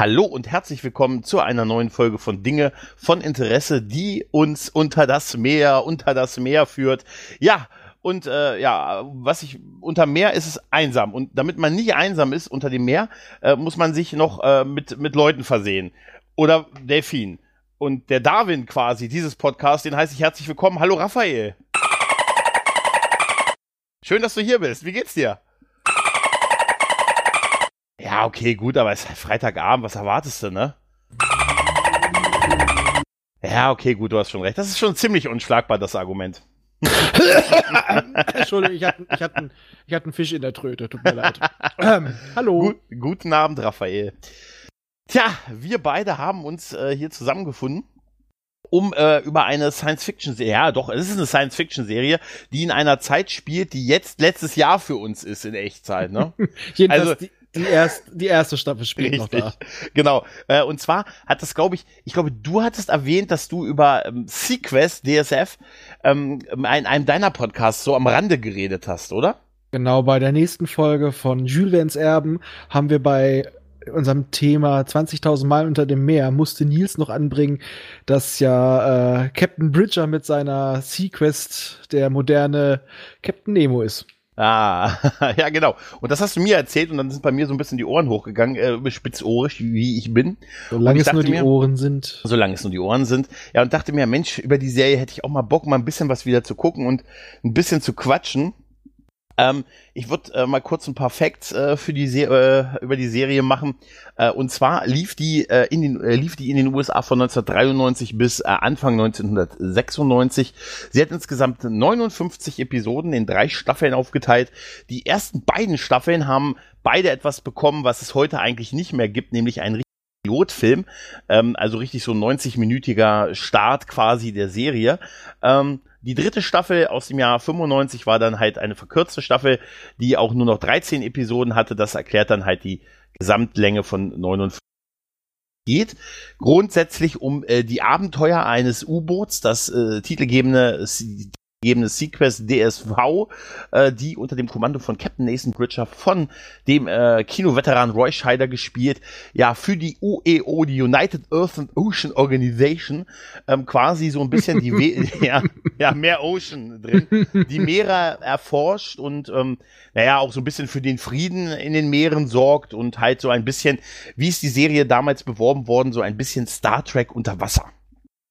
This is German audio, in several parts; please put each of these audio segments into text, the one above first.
Hallo und herzlich willkommen zu einer neuen Folge von Dinge von Interesse, die uns unter das Meer, unter das Meer führt. Ja, und äh, ja, was ich unter Meer ist es einsam. Und damit man nicht einsam ist unter dem Meer, äh, muss man sich noch äh, mit, mit Leuten versehen. Oder Delfin. Und der Darwin quasi dieses Podcast, den heiße ich herzlich willkommen. Hallo Raphael. Schön, dass du hier bist. Wie geht's dir? Ja, okay, gut, aber es ist Freitagabend, was erwartest du, ne? Ja, okay, gut, du hast schon recht. Das ist schon ziemlich unschlagbar, das Argument. Entschuldigung, ich hatte, ich, hatte, ich hatte einen Fisch in der Tröte, tut mir leid. Ähm, hallo. Gut, guten Abend, Raphael. Tja, wir beide haben uns äh, hier zusammengefunden, um äh, über eine Science-Fiction-Serie, ja doch, es ist eine Science-Fiction-Serie, die in einer Zeit spielt, die jetzt letztes Jahr für uns ist in Echtzeit, ne? Jedenfalls also, die, die, erst, die erste Staffel spielt richtig, noch da. Genau. Äh, und zwar hat das, glaube ich, ich glaube, du hattest erwähnt, dass du über ähm, Sequest, DSF, ähm, in einem deiner Podcasts so am Rande geredet hast, oder? Genau, bei der nächsten Folge von Jules Vans Erben haben wir bei unserem Thema 20.000 Mal unter dem Meer musste Nils noch anbringen, dass ja äh, Captain Bridger mit seiner Sequest der moderne Captain Nemo ist. Ah, ja, genau. Und das hast du mir erzählt und dann sind bei mir so ein bisschen die Ohren hochgegangen, äh, spitzohrig, wie ich bin. Solange es nur die mir, Ohren sind. Solange es nur die Ohren sind. Ja, und dachte mir, Mensch, über die Serie hätte ich auch mal Bock, mal ein bisschen was wieder zu gucken und ein bisschen zu quatschen. Ähm, ich würde äh, mal kurz ein paar Facts äh, für die Se äh, über die Serie machen. Äh, und zwar lief die, äh, in den, äh, lief die in den USA von 1993 bis Anfang 1996. Sie hat insgesamt 59 Episoden in drei Staffeln aufgeteilt. Die ersten beiden Staffeln haben beide etwas bekommen, was es heute eigentlich nicht mehr gibt, nämlich ein Pilotfilm, ähm, also richtig so 90-minütiger Start quasi der Serie. Ähm, die dritte Staffel aus dem Jahr 95 war dann halt eine verkürzte Staffel, die auch nur noch 13 Episoden hatte. Das erklärt dann halt die Gesamtlänge von 59 geht grundsätzlich um äh, die Abenteuer eines U-Boots, das äh, titelgebende gegebene Sequest DSV, äh, die unter dem Kommando von Captain Nathan Bridger von dem äh, Kinoveteran Roy Scheider gespielt, ja, für die UEO, die United Earth and Ocean Organization, ähm, quasi so ein bisschen die, We ja, ja, mehr Ocean drin, die Meere erforscht und, ähm, naja, auch so ein bisschen für den Frieden in den Meeren sorgt und halt so ein bisschen, wie ist die Serie damals beworben worden, so ein bisschen Star Trek unter Wasser.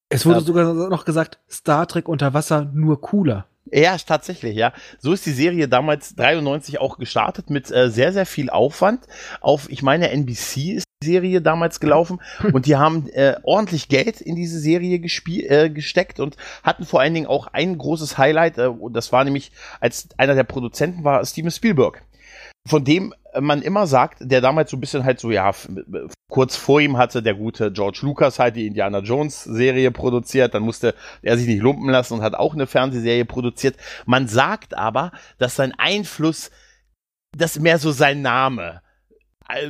Es wurde äh, sogar noch gesagt, Star Trek unter Wasser nur cooler. Ja, tatsächlich, ja. So ist die Serie damals 93 auch gestartet mit äh, sehr, sehr viel Aufwand. Auf, ich meine, NBC ist die Serie damals gelaufen und die haben äh, ordentlich Geld in diese Serie äh, gesteckt und hatten vor allen Dingen auch ein großes Highlight, äh, das war nämlich, als einer der Produzenten war Steven Spielberg von dem man immer sagt, der damals so ein bisschen halt so, ja, kurz vor ihm hatte der gute George Lucas halt die Indiana Jones Serie produziert, dann musste er sich nicht lumpen lassen und hat auch eine Fernsehserie produziert. Man sagt aber, dass sein Einfluss, das mehr so sein Name,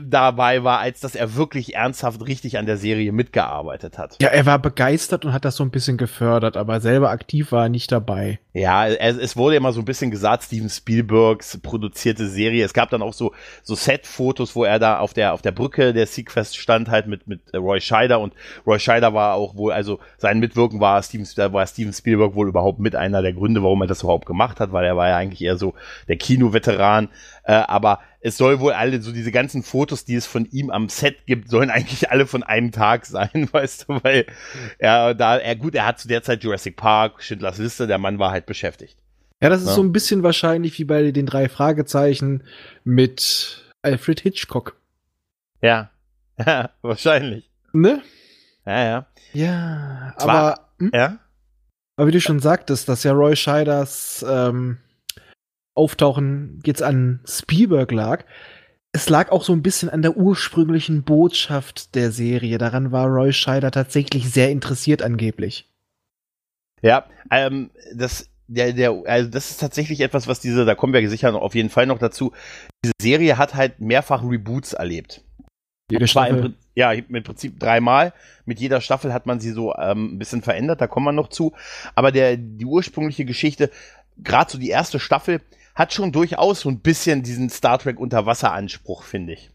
dabei war, als dass er wirklich ernsthaft richtig an der Serie mitgearbeitet hat. Ja, er war begeistert und hat das so ein bisschen gefördert, aber selber aktiv war er nicht dabei. Ja, es, es wurde immer so ein bisschen gesagt, Steven Spielbergs produzierte Serie. Es gab dann auch so, so Set-Fotos, wo er da auf der, auf der Brücke der Sequest stand, halt mit, mit Roy Scheider und Roy Scheider war auch wohl, also sein Mitwirken war Steven, war Steven Spielberg wohl überhaupt mit einer der Gründe, warum er das überhaupt gemacht hat, weil er war ja eigentlich eher so der Kinoveteran, äh, aber es soll wohl alle, so diese ganzen Fotos, die es von ihm am Set gibt, sollen eigentlich alle von einem Tag sein, weißt du, weil er da, er gut, er hat zu der Zeit Jurassic Park, Schindlers Liste, der Mann war halt beschäftigt. Ja, das ist ja. so ein bisschen wahrscheinlich wie bei den drei Fragezeichen mit Alfred Hitchcock. Ja, ja wahrscheinlich. Ne? Ja, ja. Ja, Zwar, aber, hm? ja? aber wie du schon sagtest, dass ja Roy Scheiders ähm, Auftauchen jetzt an Spielberg lag. Es lag auch so ein bisschen an der ursprünglichen Botschaft der Serie. Daran war Roy Scheider tatsächlich sehr interessiert angeblich. Ja, ähm, das, der, der, also das ist tatsächlich etwas, was diese, da kommen wir sicher noch auf jeden Fall noch dazu. Diese Serie hat halt mehrfach Reboots erlebt. Jede Staffel? Im, ja, im Prinzip dreimal. Mit jeder Staffel hat man sie so ähm, ein bisschen verändert, da kommen wir noch zu. Aber der, die ursprüngliche Geschichte, gerade so die erste Staffel, hat schon durchaus so ein bisschen diesen Star Trek Unterwasser-Anspruch, finde ich.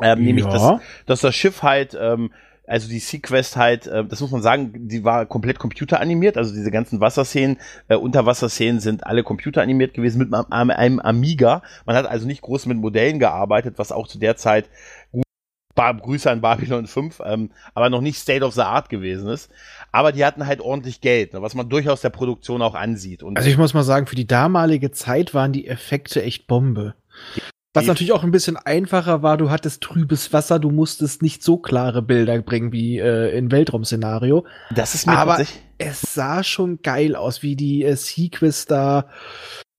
Ähm, ja. Nämlich, dass, dass das Schiff halt ähm, also die Sequest halt, äh, das muss man sagen, die war komplett computeranimiert, also diese ganzen Wasserszenen, äh, Unterwasserszenen sind alle computeranimiert gewesen mit einem, einem Amiga. Man hat also nicht groß mit Modellen gearbeitet, was auch zu der Zeit gut Grüße an Babylon 5, ähm, aber noch nicht State of the Art gewesen ist. Aber die hatten halt ordentlich Geld, ne, was man durchaus der Produktion auch ansieht. Und also ich muss mal sagen, für die damalige Zeit waren die Effekte echt Bombe. Was natürlich auch ein bisschen einfacher war, du hattest trübes Wasser, du musstest nicht so klare Bilder bringen wie äh, in Weltraum-Szenario. Das ist mir Aber es sah schon geil aus, wie die äh, Sequest da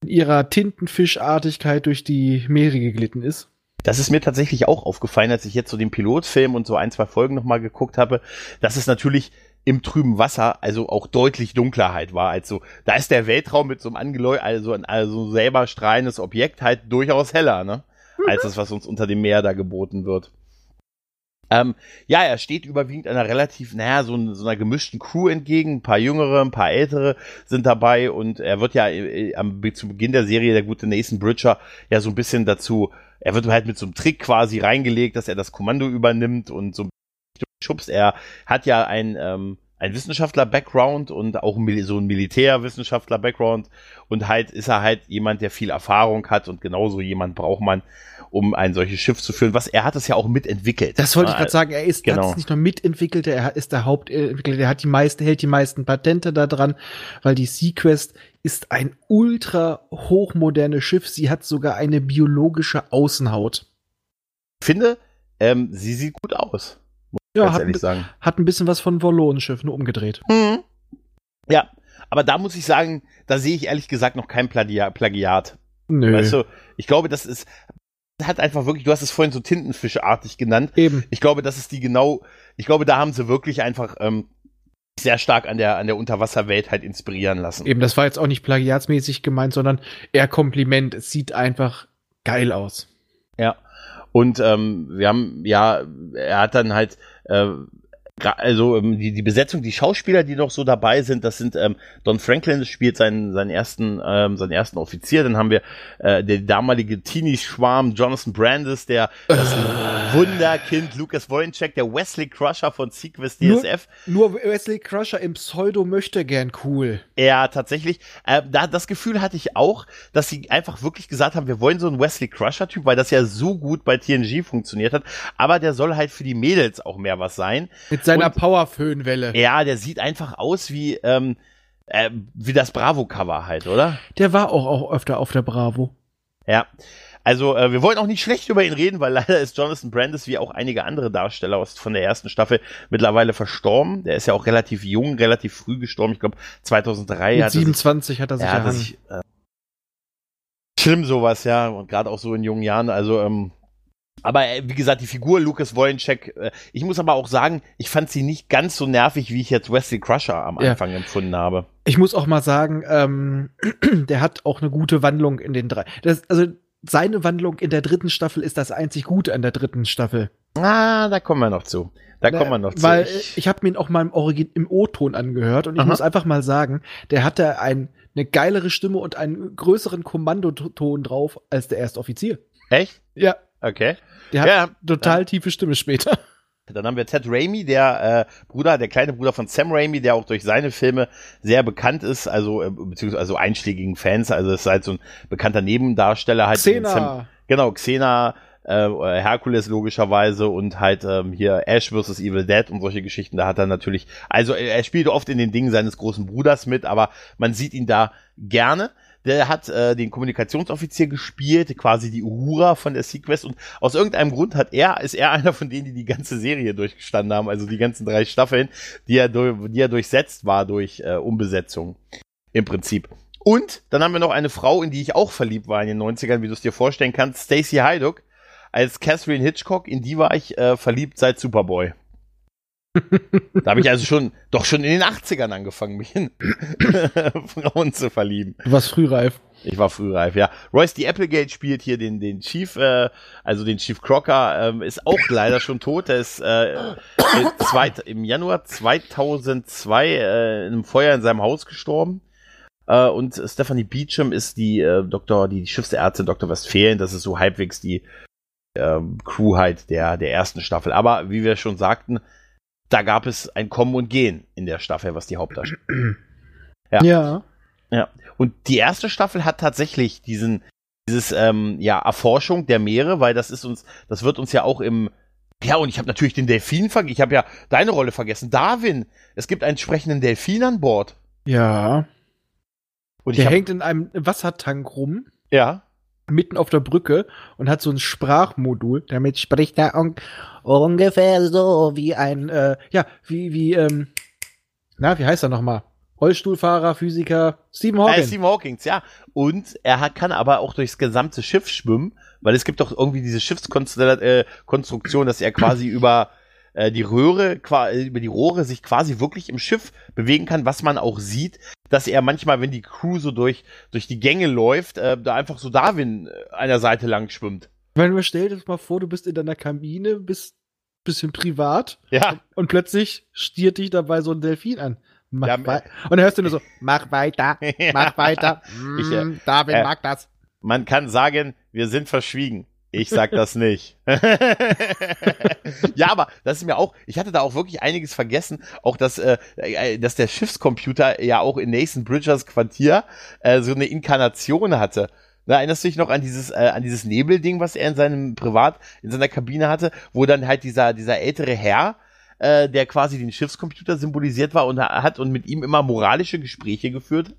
in ihrer Tintenfischartigkeit durch die Meere geglitten ist. Das ist mir tatsächlich auch aufgefallen, als ich jetzt so den Pilotfilm und so ein, zwei Folgen nochmal geguckt habe, dass es natürlich im trüben Wasser also auch deutlich Dunklerheit war. Also da ist der Weltraum mit so einem angeleu also ein also selber strahlendes Objekt halt durchaus heller, ne? Als das, was uns unter dem Meer da geboten wird. Ähm, ja, er steht überwiegend einer relativ, naja, so, so, einer gemischten Crew entgegen. Ein paar jüngere, ein paar ältere sind dabei und er wird ja äh, am, zu Beginn der Serie, der gute Nathan Bridger, ja so ein bisschen dazu, er wird halt mit so einem Trick quasi reingelegt, dass er das Kommando übernimmt und so schubst. Er hat ja ein, ähm, ein Wissenschaftler-Background und auch so ein Militärwissenschaftler-Background und halt ist er halt jemand, der viel Erfahrung hat und genauso jemand braucht man, um ein solches Schiff zu führen. Was er hat es ja auch mitentwickelt. Das wollte ich gerade sagen. Er ist genau. nicht nur mitentwickelt, er ist der Hauptentwickler. Er hat die meisten, hält die meisten Patente da dran, weil die Sequest ist ein ultra hochmodernes Schiff. Sie hat sogar eine biologische Außenhaut. Ich finde, ähm, sie sieht gut aus. Ja, ganz hat, ehrlich sagen. hat ein bisschen was von Volonenschiff, nur umgedreht. Mhm. Ja, aber da muss ich sagen, da sehe ich ehrlich gesagt noch kein Plagiat. Nö. Weißt du, ich glaube, das ist, hat einfach wirklich, du hast es vorhin so Tintenfischartig genannt. Eben. Ich glaube, das ist die genau, ich glaube, da haben sie wirklich einfach ähm, sehr stark an der, an der Unterwasserwelt halt inspirieren lassen. Eben, das war jetzt auch nicht plagiatsmäßig gemeint, sondern eher Kompliment. Es sieht einfach geil aus. Ja. Und ähm, wir haben, ja, er hat dann halt äh, also ähm, die, die Besetzung, die Schauspieler, die noch so dabei sind, das sind ähm, Don Franklin spielt seinen, seinen ersten ähm, seinen ersten Offizier, dann haben wir äh, der damalige Teenie-Schwarm Jonathan Brandis, der das uh. Wunderkind Lucas Wojciech, der Wesley Crusher von Sequest DSF. Nur, nur Wesley Crusher im Pseudo möchte gern cool. Ja, tatsächlich. Äh, da das Gefühl hatte ich auch, dass sie einfach wirklich gesagt haben, wir wollen so einen Wesley Crusher-Typ, weil das ja so gut bei TNG funktioniert hat, aber der soll halt für die Mädels auch mehr was sein. Mit seiner Powerföhnwelle. Ja, der sieht einfach aus wie, ähm, äh, wie das Bravo-Cover halt, oder? Der war auch, auch öfter auf der Bravo. Ja. Also, äh, wir wollen auch nicht schlecht über ihn reden, weil leider ist Jonathan Brandis wie auch einige andere Darsteller aus, von der ersten Staffel mittlerweile verstorben. Der ist ja auch relativ jung, relativ früh gestorben. Ich glaube, 2003 Mit hat 27 sich, hat er sich, ja, sich äh, Schlimm sowas, ja. Und gerade auch so in jungen Jahren. Also, ähm, aber äh, wie gesagt, die Figur Lucas Wolinczek, äh, ich muss aber auch sagen, ich fand sie nicht ganz so nervig, wie ich jetzt Wesley Crusher am Anfang ja. empfunden habe. Ich muss auch mal sagen, ähm, der hat auch eine gute Wandlung in den drei. Das, also seine Wandlung in der dritten Staffel ist das einzig Gute an der dritten Staffel. Ah, da kommen wir noch zu. Da kommen wir noch zu. Weil ich, ich habe mir ihn auch mal im, Origin, im O-Ton angehört und ich Aha. muss einfach mal sagen, der hatte ein, eine geilere Stimme und einen größeren Kommandoton drauf als der Erstoffizier. Echt? Ja. Okay. Der hat ja, total tiefe Stimme später. Dann haben wir Ted Raimi, der äh, Bruder, der kleine Bruder von Sam Raimi, der auch durch seine Filme sehr bekannt ist, also äh, beziehungsweise also einschlägigen Fans, also es ist halt so ein bekannter Nebendarsteller halt. Xena. Sam, genau, Xena, äh, Herkules logischerweise und halt ähm, hier Ash vs. Evil Dead und solche Geschichten. Da hat er natürlich, also er spielt oft in den Dingen seines großen Bruders mit, aber man sieht ihn da gerne der hat äh, den Kommunikationsoffizier gespielt, quasi die Uhura von der Sequest und aus irgendeinem Grund hat er, ist er einer von denen, die die ganze Serie durchgestanden haben, also die ganzen drei Staffeln, die er, die er durchsetzt war durch äh, Umbesetzung. Im Prinzip. Und dann haben wir noch eine Frau, in die ich auch verliebt war in den 90ern, wie du es dir vorstellen kannst, Stacey Hyduck als Catherine Hitchcock, in die war ich äh, verliebt seit Superboy da habe ich also schon, doch schon in den 80ern angefangen, mich in Frauen zu verlieben. Du warst frühreif. Ich war frühreif, ja. Royce D. Applegate spielt hier den, den Chief, äh, also den Chief Crocker, ähm, ist auch leider schon tot. Der ist äh, zweit, im Januar 2002 äh, in einem Feuer in seinem Haus gestorben. Äh, und Stephanie Beecham ist die äh, Doktor, die Schiffsärztin Dr. Westfalen. Das ist so halbwegs die äh, Crew halt der, der ersten Staffel. Aber wie wir schon sagten, da gab es ein Kommen und Gehen in der Staffel, was die Hauptdarsteller. Ja. ja. Ja. Und die erste Staffel hat tatsächlich diesen, dieses, ähm, ja, Erforschung der Meere, weil das ist uns, das wird uns ja auch im, ja, und ich habe natürlich den Delfin vergessen, ich habe ja deine Rolle vergessen. Darwin, es gibt einen sprechenden Delfin an Bord. Ja. Und der hab, hängt in einem Wassertank rum. Ja. Mitten auf der Brücke und hat so ein Sprachmodul. Damit spricht er un ungefähr so wie ein, äh, ja, wie, wie, ähm, na, wie heißt er nochmal? Rollstuhlfahrer, Physiker, Stephen Hawking. Äh, Stephen Hawkins, ja. Und er hat, kann aber auch durchs gesamte Schiff schwimmen, weil es gibt doch irgendwie diese Schiffskonstruktion, dass er quasi über äh, die Röhre, über die Rohre sich quasi wirklich im Schiff bewegen kann, was man auch sieht, dass er manchmal, wenn die Crew so durch, durch die Gänge läuft, äh, da einfach so Darwin äh, einer Seite lang schwimmt. Wenn du stell dir mal vor, du bist in deiner Kabine, bist bisschen privat. Ja. Und, plötzlich stiert dich dabei so ein Delfin an. Mach ja, und dann hörst du nur so, mach weiter, mach weiter. ich, äh, mm, David äh, mag das. Man kann sagen, wir sind verschwiegen. Ich sag das nicht. ja, aber das ist mir auch, ich hatte da auch wirklich einiges vergessen, auch dass, äh, äh, dass der Schiffscomputer ja auch in Nathan Bridgers Quartier äh, so eine Inkarnation hatte. Da erinnerst du dich noch an dieses, äh, an dieses Nebelding, was er in seinem Privat, in seiner Kabine hatte, wo dann halt dieser, dieser ältere Herr äh, der quasi den Schiffscomputer symbolisiert war und hat und mit ihm immer moralische Gespräche geführt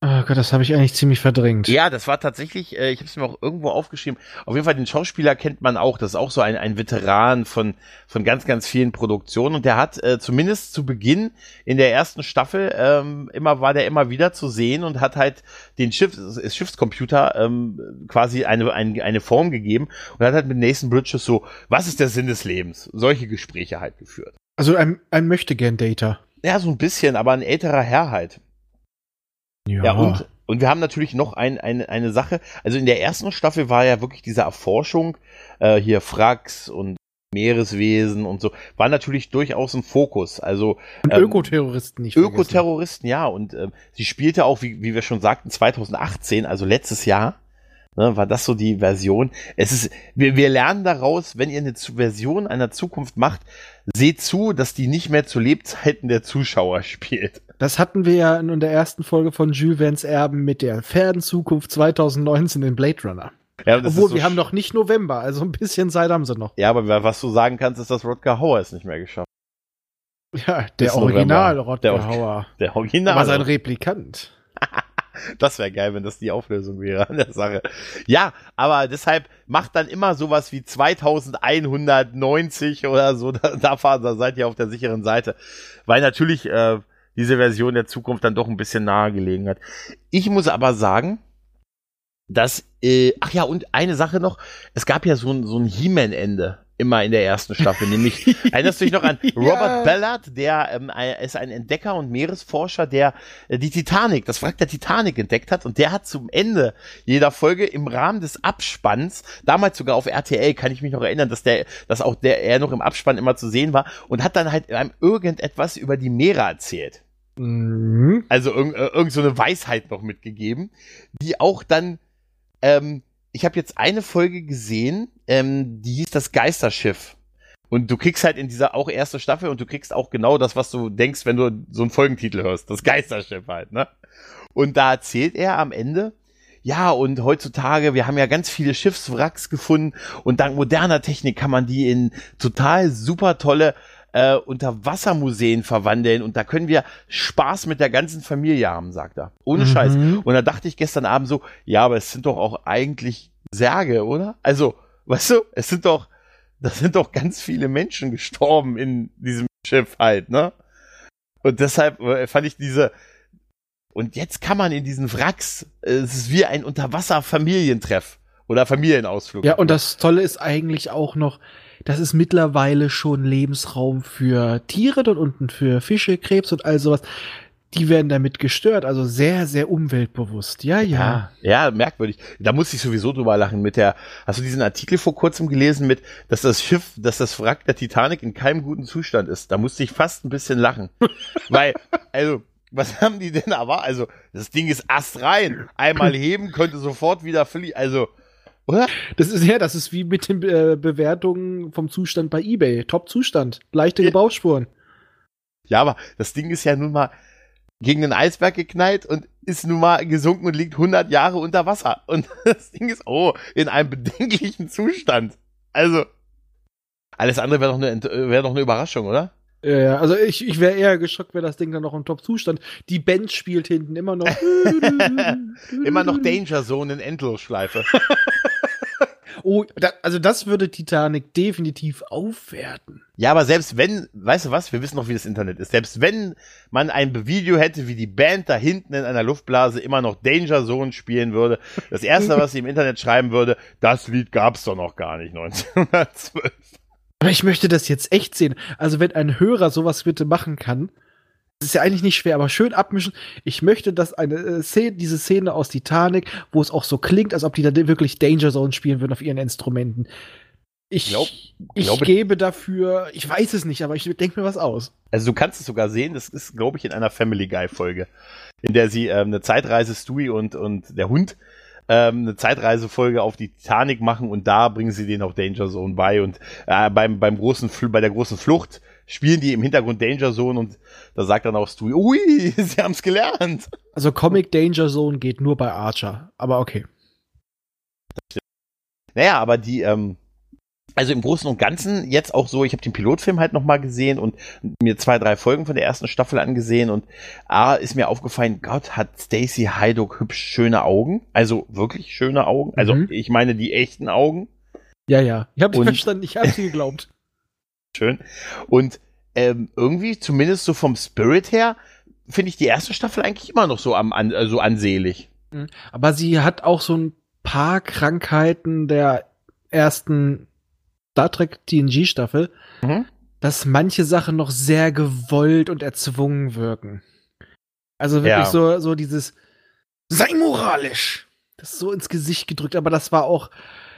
Oh Gott, das habe ich eigentlich ziemlich verdrängt. Ja, das war tatsächlich, äh, ich habe es mir auch irgendwo aufgeschrieben. Auf jeden Fall, den Schauspieler kennt man auch. Das ist auch so ein, ein Veteran von, von ganz, ganz vielen Produktionen. Und der hat äh, zumindest zu Beginn in der ersten Staffel ähm, immer war der immer wieder zu sehen und hat halt den Schiff, Schiffscomputer ähm, quasi eine, eine, eine Form gegeben und hat halt mit Nathan Bridges so, was ist der Sinn des Lebens? Solche Gespräche halt geführt. Also ein, ein möchte gern Data. Ja, so ein bisschen, aber ein älterer Herr halt. Ja, ja und, und wir haben natürlich noch ein, eine, eine Sache. Also in der ersten Staffel war ja wirklich diese Erforschung, äh, hier Frax und Meereswesen und so, war natürlich durchaus ein Fokus. Also und ähm, Ökoterroristen nicht. Ökoterroristen, ja. Und ähm, sie spielte auch, wie, wie wir schon sagten, 2018, also letztes Jahr, ne, war das so die Version. Es ist, wir, wir lernen daraus, wenn ihr eine Version einer Zukunft macht, seht zu, dass die nicht mehr zu Lebzeiten der Zuschauer spielt. Das hatten wir ja in der ersten Folge von Jules Verne's Erben mit der Pferdenzukunft 2019 in Blade Runner. Ja, Obwohl, so wir haben noch nicht November, also ein bisschen Zeit haben sie noch. Ja, aber was du sagen kannst, ist, dass Rodger Hauer es nicht mehr geschafft Ja, der Original Rodger Hauer. Der Original. Aber sein Replikant. das wäre geil, wenn das die Auflösung wäre an der Sache. Ja, aber deshalb macht dann immer sowas wie 2190 oder so. Da, da, da seid ihr auf der sicheren Seite. Weil natürlich äh, diese Version der Zukunft dann doch ein bisschen nahe gelegen hat. Ich muss aber sagen, dass, äh, ach ja, und eine Sache noch, es gab ja so ein, so ein He-Man-Ende immer in der ersten Staffel, nämlich erinnerst du dich noch an Robert ja. Ballard, der ähm, ist ein Entdecker und Meeresforscher, der äh, die Titanic, das Wrack der Titanic entdeckt hat und der hat zum Ende jeder Folge im Rahmen des Abspanns, damals sogar auf RTL, kann ich mich noch erinnern, dass der, dass auch der er noch im Abspann immer zu sehen war und hat dann halt einem irgendetwas über die Meere erzählt. Mhm. Also irg äh, irgend so eine Weisheit noch mitgegeben, die auch dann, ähm, ich habe jetzt eine Folge gesehen, ähm, die hieß das Geisterschiff. Und du kriegst halt in dieser auch erste Staffel und du kriegst auch genau das, was du denkst, wenn du so einen Folgentitel hörst. Das Geisterschiff halt, ne? Und da erzählt er am Ende, ja, und heutzutage, wir haben ja ganz viele Schiffswracks gefunden und dank moderner Technik kann man die in total super tolle äh, Unterwassermuseen verwandeln und da können wir Spaß mit der ganzen Familie haben, sagt er. Ohne mhm. Scheiß. Und da dachte ich gestern Abend so, ja, aber es sind doch auch eigentlich Särge, oder? Also, weißt du, es sind doch, das sind doch ganz viele Menschen gestorben in diesem Schiff halt, ne? Und deshalb äh, fand ich diese, und jetzt kann man in diesen Wracks, äh, es ist wie ein Unterwasser-Familientreff oder Familienausflug. Ja, und das Tolle ist eigentlich auch noch, das ist mittlerweile schon Lebensraum für Tiere dort unten, für Fische, Krebs und all sowas. Die werden damit gestört, also sehr, sehr umweltbewusst. Ja, ja. Ja, ja merkwürdig. Da muss ich sowieso drüber lachen mit der, hast du diesen Artikel vor kurzem gelesen mit, dass das Schiff, dass das Wrack der Titanic in keinem guten Zustand ist? Da musste ich fast ein bisschen lachen. Weil, also, was haben die denn aber? Also, das Ding ist astrein. Einmal heben könnte sofort wieder fliegen. Also, Oder? Das ist ja, das ist wie mit den äh, Bewertungen vom Zustand bei eBay. Top-Zustand, leichte Gebrauchsspuren. Ja, aber das Ding ist ja nun mal gegen den Eisberg geknallt und ist nun mal gesunken und liegt 100 Jahre unter Wasser. Und das Ding ist, oh, in einem bedenklichen Zustand. Also, alles andere wäre doch eine, wär doch eine Überraschung, oder? Ja, also ich, ich wäre eher geschockt, wäre das Ding dann noch im Top-Zustand. Die Band spielt hinten immer noch. immer noch Danger Zone in Endlosschleife. oh, da, also das würde Titanic definitiv aufwerten. Ja, aber selbst wenn, weißt du was, wir wissen noch, wie das Internet ist. Selbst wenn man ein Video hätte, wie die Band da hinten in einer Luftblase immer noch Danger Zone spielen würde, das erste, was sie im Internet schreiben würde, das Lied gab's doch noch gar nicht 1912. Aber ich möchte das jetzt echt sehen. Also wenn ein Hörer sowas bitte machen kann, ist ja eigentlich nicht schwer, aber schön abmischen. Ich möchte, dass eine äh, Szene, diese Szene aus Titanic, wo es auch so klingt, als ob die da wirklich Danger Zone spielen würden auf ihren Instrumenten. Ich, glaub, ich gebe dafür, ich weiß es nicht, aber ich denke mir was aus. Also du kannst es sogar sehen, das ist, glaube ich, in einer Family Guy Folge, in der sie ähm, eine Zeitreise Stewie und, und der Hund ähm, eine Zeitreisefolge auf die Titanic machen und da bringen sie denen auch Danger Zone bei und äh, beim, beim großen, bei der großen Flucht spielen die im Hintergrund Danger Zone und da sagt dann auch Stewie, ui, sie haben's gelernt. Also Comic Danger Zone geht nur bei Archer, aber okay. Naja, aber die, ähm, also im Großen und Ganzen jetzt auch so, ich habe den Pilotfilm halt nochmal gesehen und mir zwei, drei Folgen von der ersten Staffel angesehen und A ist mir aufgefallen, Gott, hat Stacy Heiduck hübsch schöne Augen. Also wirklich schöne Augen. Also mhm. ich meine die echten Augen. Ja, ja. Ich habe verstanden, ich habe sie geglaubt. Schön. Und ähm, irgendwie, zumindest so vom Spirit her, finde ich die erste Staffel eigentlich immer noch so, am, an, äh, so ansehlich. Mhm. Aber sie hat auch so ein paar Krankheiten der ersten Star Trek TNG Staffel, mhm. dass manche Sachen noch sehr gewollt und erzwungen wirken. Also wirklich ja. so, so dieses sei moralisch. Das ist so ins Gesicht gedrückt, aber das war auch,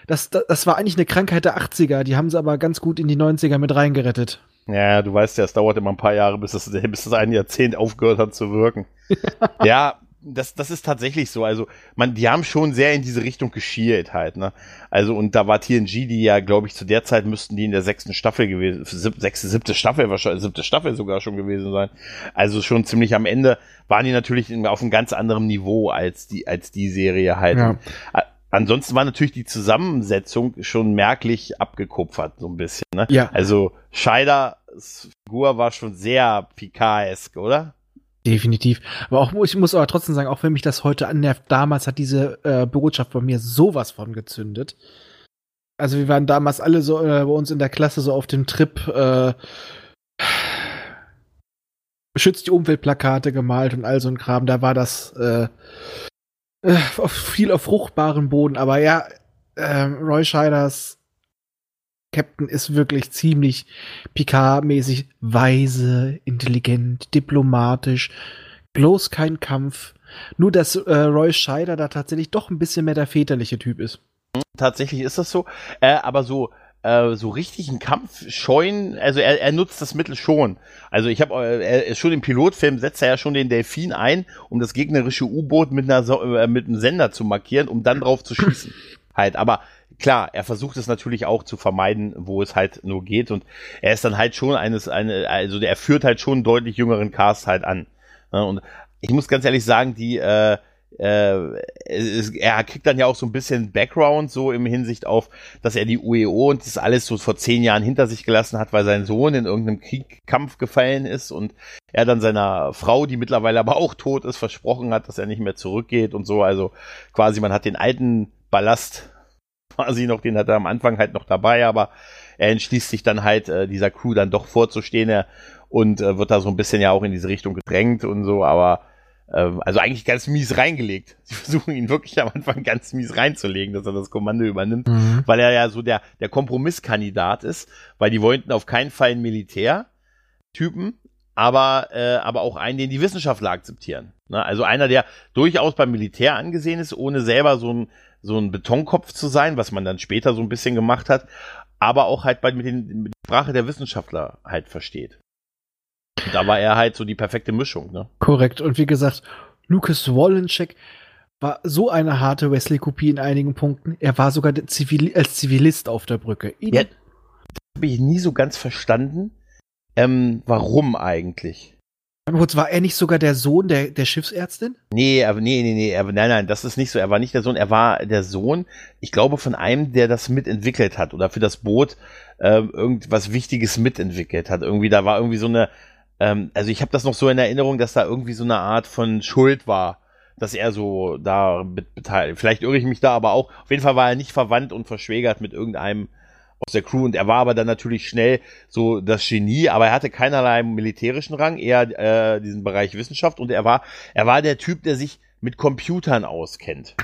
das, das, das war eigentlich eine Krankheit der 80er, die haben sie aber ganz gut in die 90er mit reingerettet. Ja, du weißt ja, es dauert immer ein paar Jahre, bis es, bis es ein Jahrzehnt aufgehört hat zu wirken. ja, das, das ist tatsächlich so. Also, man, die haben schon sehr in diese Richtung geschielt halt, ne? Also, und da war TNG, die ja, glaube ich, zu der Zeit müssten die in der sechsten Staffel gewesen, sechste, siebte Staffel wahrscheinlich, siebte Staffel sogar schon gewesen sein. Also schon ziemlich am Ende waren die natürlich auf einem ganz anderen Niveau als die, als die Serie halt. Ja. Ansonsten war natürlich die Zusammensetzung schon merklich abgekupfert, so ein bisschen, ne? Ja. Also, Scheiders Figur war schon sehr Picard-esk, oder? Definitiv. Aber auch, ich muss aber trotzdem sagen, auch wenn mich das heute annervt, damals hat diese äh, Botschaft bei mir sowas von gezündet. Also wir waren damals alle so äh, bei uns in der Klasse so auf dem Trip, äh, schützt die Umweltplakate gemalt und all so ein Kram. Da war das äh, äh, viel auf fruchtbaren Boden. Aber ja, äh, Roy Scheiders Captain ist wirklich ziemlich Picard-mäßig weise, intelligent, diplomatisch, bloß kein Kampf. Nur, dass äh, Roy Scheider da tatsächlich doch ein bisschen mehr der väterliche Typ ist. Tatsächlich ist das so, äh, aber so äh, so richtig einen Kampf scheuen, also er, er nutzt das Mittel schon. Also ich habe, äh, er ist schon im Pilotfilm setzt er ja schon den Delfin ein, um das gegnerische U-Boot mit einer äh, mit einem Sender zu markieren, um dann drauf zu schießen. halt, aber klar, er versucht es natürlich auch zu vermeiden, wo es halt nur geht und er ist dann halt schon eines, eine, also er führt halt schon einen deutlich jüngeren Cast halt an. Und ich muss ganz ehrlich sagen, die, äh, er kriegt dann ja auch so ein bisschen Background so im Hinsicht auf, dass er die UEO und das alles so vor zehn Jahren hinter sich gelassen hat, weil sein Sohn in irgendeinem Kriegkampf gefallen ist und er dann seiner Frau, die mittlerweile aber auch tot ist, versprochen hat, dass er nicht mehr zurückgeht und so. Also quasi man hat den alten Ballast quasi noch, den hat er am Anfang halt noch dabei, aber er entschließt sich dann halt, äh, dieser Crew dann doch vorzustehen er, und äh, wird da so ein bisschen ja auch in diese Richtung gedrängt und so, aber äh, also eigentlich ganz mies reingelegt. Sie versuchen ihn wirklich am Anfang ganz mies reinzulegen, dass er das Kommando übernimmt, mhm. weil er ja so der, der Kompromisskandidat ist, weil die wollten auf keinen Fall einen Militärtypen, aber, äh, aber auch einen, den die Wissenschaftler akzeptieren. Ne? Also einer, der durchaus beim Militär angesehen ist, ohne selber so ein so ein Betonkopf zu sein, was man dann später so ein bisschen gemacht hat, aber auch halt bei, mit, den, mit der Sprache der Wissenschaftler halt versteht. Und da war er halt so die perfekte Mischung, ne? Korrekt. Und wie gesagt, Lucas Wollencheck, war so eine harte Wesley-Kopie in einigen Punkten. Er war sogar Zivil als Zivilist auf der Brücke. Ihn ja, habe ich nie so ganz verstanden. Ähm, warum eigentlich? kurz, war er nicht sogar der Sohn der, der Schiffsärztin? Nee, aber nee, nee, nee, er, nein, nein, das ist nicht so. Er war nicht der Sohn, er war der Sohn, ich glaube, von einem, der das mitentwickelt hat oder für das Boot äh, irgendwas Wichtiges mitentwickelt hat. Irgendwie, da war irgendwie so eine, ähm, also ich habe das noch so in Erinnerung, dass da irgendwie so eine Art von Schuld war, dass er so da beteiligt. Vielleicht irre ich mich da aber auch. Auf jeden Fall war er nicht verwandt und verschwägert mit irgendeinem aus der Crew und er war aber dann natürlich schnell so das Genie, aber er hatte keinerlei militärischen Rang, eher äh, diesen Bereich Wissenschaft und er war er war der Typ, der sich mit Computern auskennt.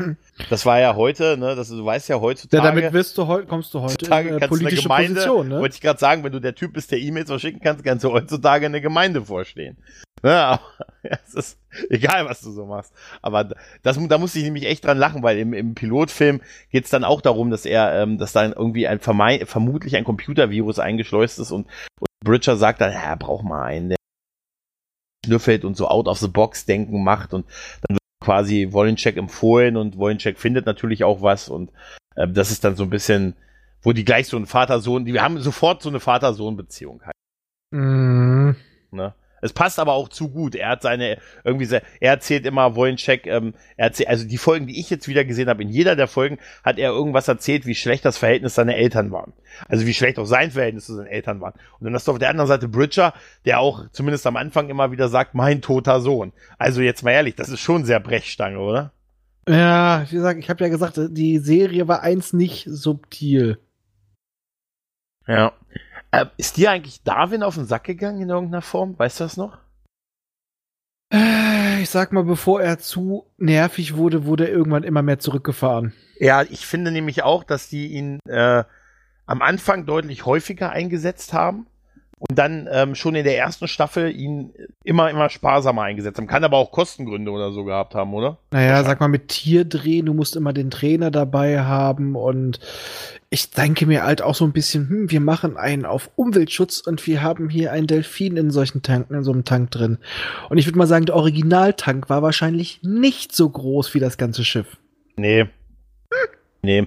Das war ja heute, ne, das, du weißt ja heutzutage. Ja, damit wirst du heute, kommst du heute in eine politische Gemeinde, Position, ne? Wollte ich gerade sagen, wenn du der Typ bist, der E-Mails verschicken kannst, kannst du heutzutage eine Gemeinde vorstehen. Aber es ist egal, was du so machst. Aber das, da muss ich nämlich echt dran lachen, weil im, im Pilotfilm geht es dann auch darum, dass er, ähm, dass dann irgendwie ein vermutlich ein Computervirus eingeschleust ist und, und Bridger sagt dann, ja, braucht mal einen, der schnüffelt und so out of the box denken macht und dann wird quasi Wollencheck empfohlen und Wollencheck findet natürlich auch was und äh, das ist dann so ein bisschen, wo die gleich so ein Vater-Sohn, die wir haben sofort so eine Vater-Sohn-Beziehung halt. Mm. Ne? Es passt aber auch zu gut. Er hat seine, irgendwie, er erzählt immer Wollencheck, ähm, er erzählt, also die Folgen, die ich jetzt wieder gesehen habe, in jeder der Folgen hat er irgendwas erzählt, wie schlecht das Verhältnis seiner Eltern waren. Also wie schlecht auch sein Verhältnis zu seinen Eltern waren. Und dann hast du auf der anderen Seite Bridger, der auch zumindest am Anfang immer wieder sagt, mein toter Sohn. Also jetzt mal ehrlich, das ist schon sehr Brechstange, oder? Ja, wie gesagt, ich habe ja gesagt, die Serie war eins nicht subtil. Ja. Äh, ist dir eigentlich Darwin auf den Sack gegangen in irgendeiner Form? Weißt du das noch? Äh, ich sag mal, bevor er zu nervig wurde, wurde er irgendwann immer mehr zurückgefahren. Ja, ich finde nämlich auch, dass die ihn äh, am Anfang deutlich häufiger eingesetzt haben und dann ähm, schon in der ersten Staffel ihn immer, immer sparsamer eingesetzt haben. Kann aber auch Kostengründe oder so gehabt haben, oder? Naja, sag mal, mit Tierdrehen, du musst immer den Trainer dabei haben und ich denke mir halt auch so ein bisschen, hm, wir machen einen auf Umweltschutz und wir haben hier einen Delfin in solchen Tanken, in so einem Tank drin. Und ich würde mal sagen, der Originaltank war wahrscheinlich nicht so groß wie das ganze Schiff. Nee. Hm. Nee.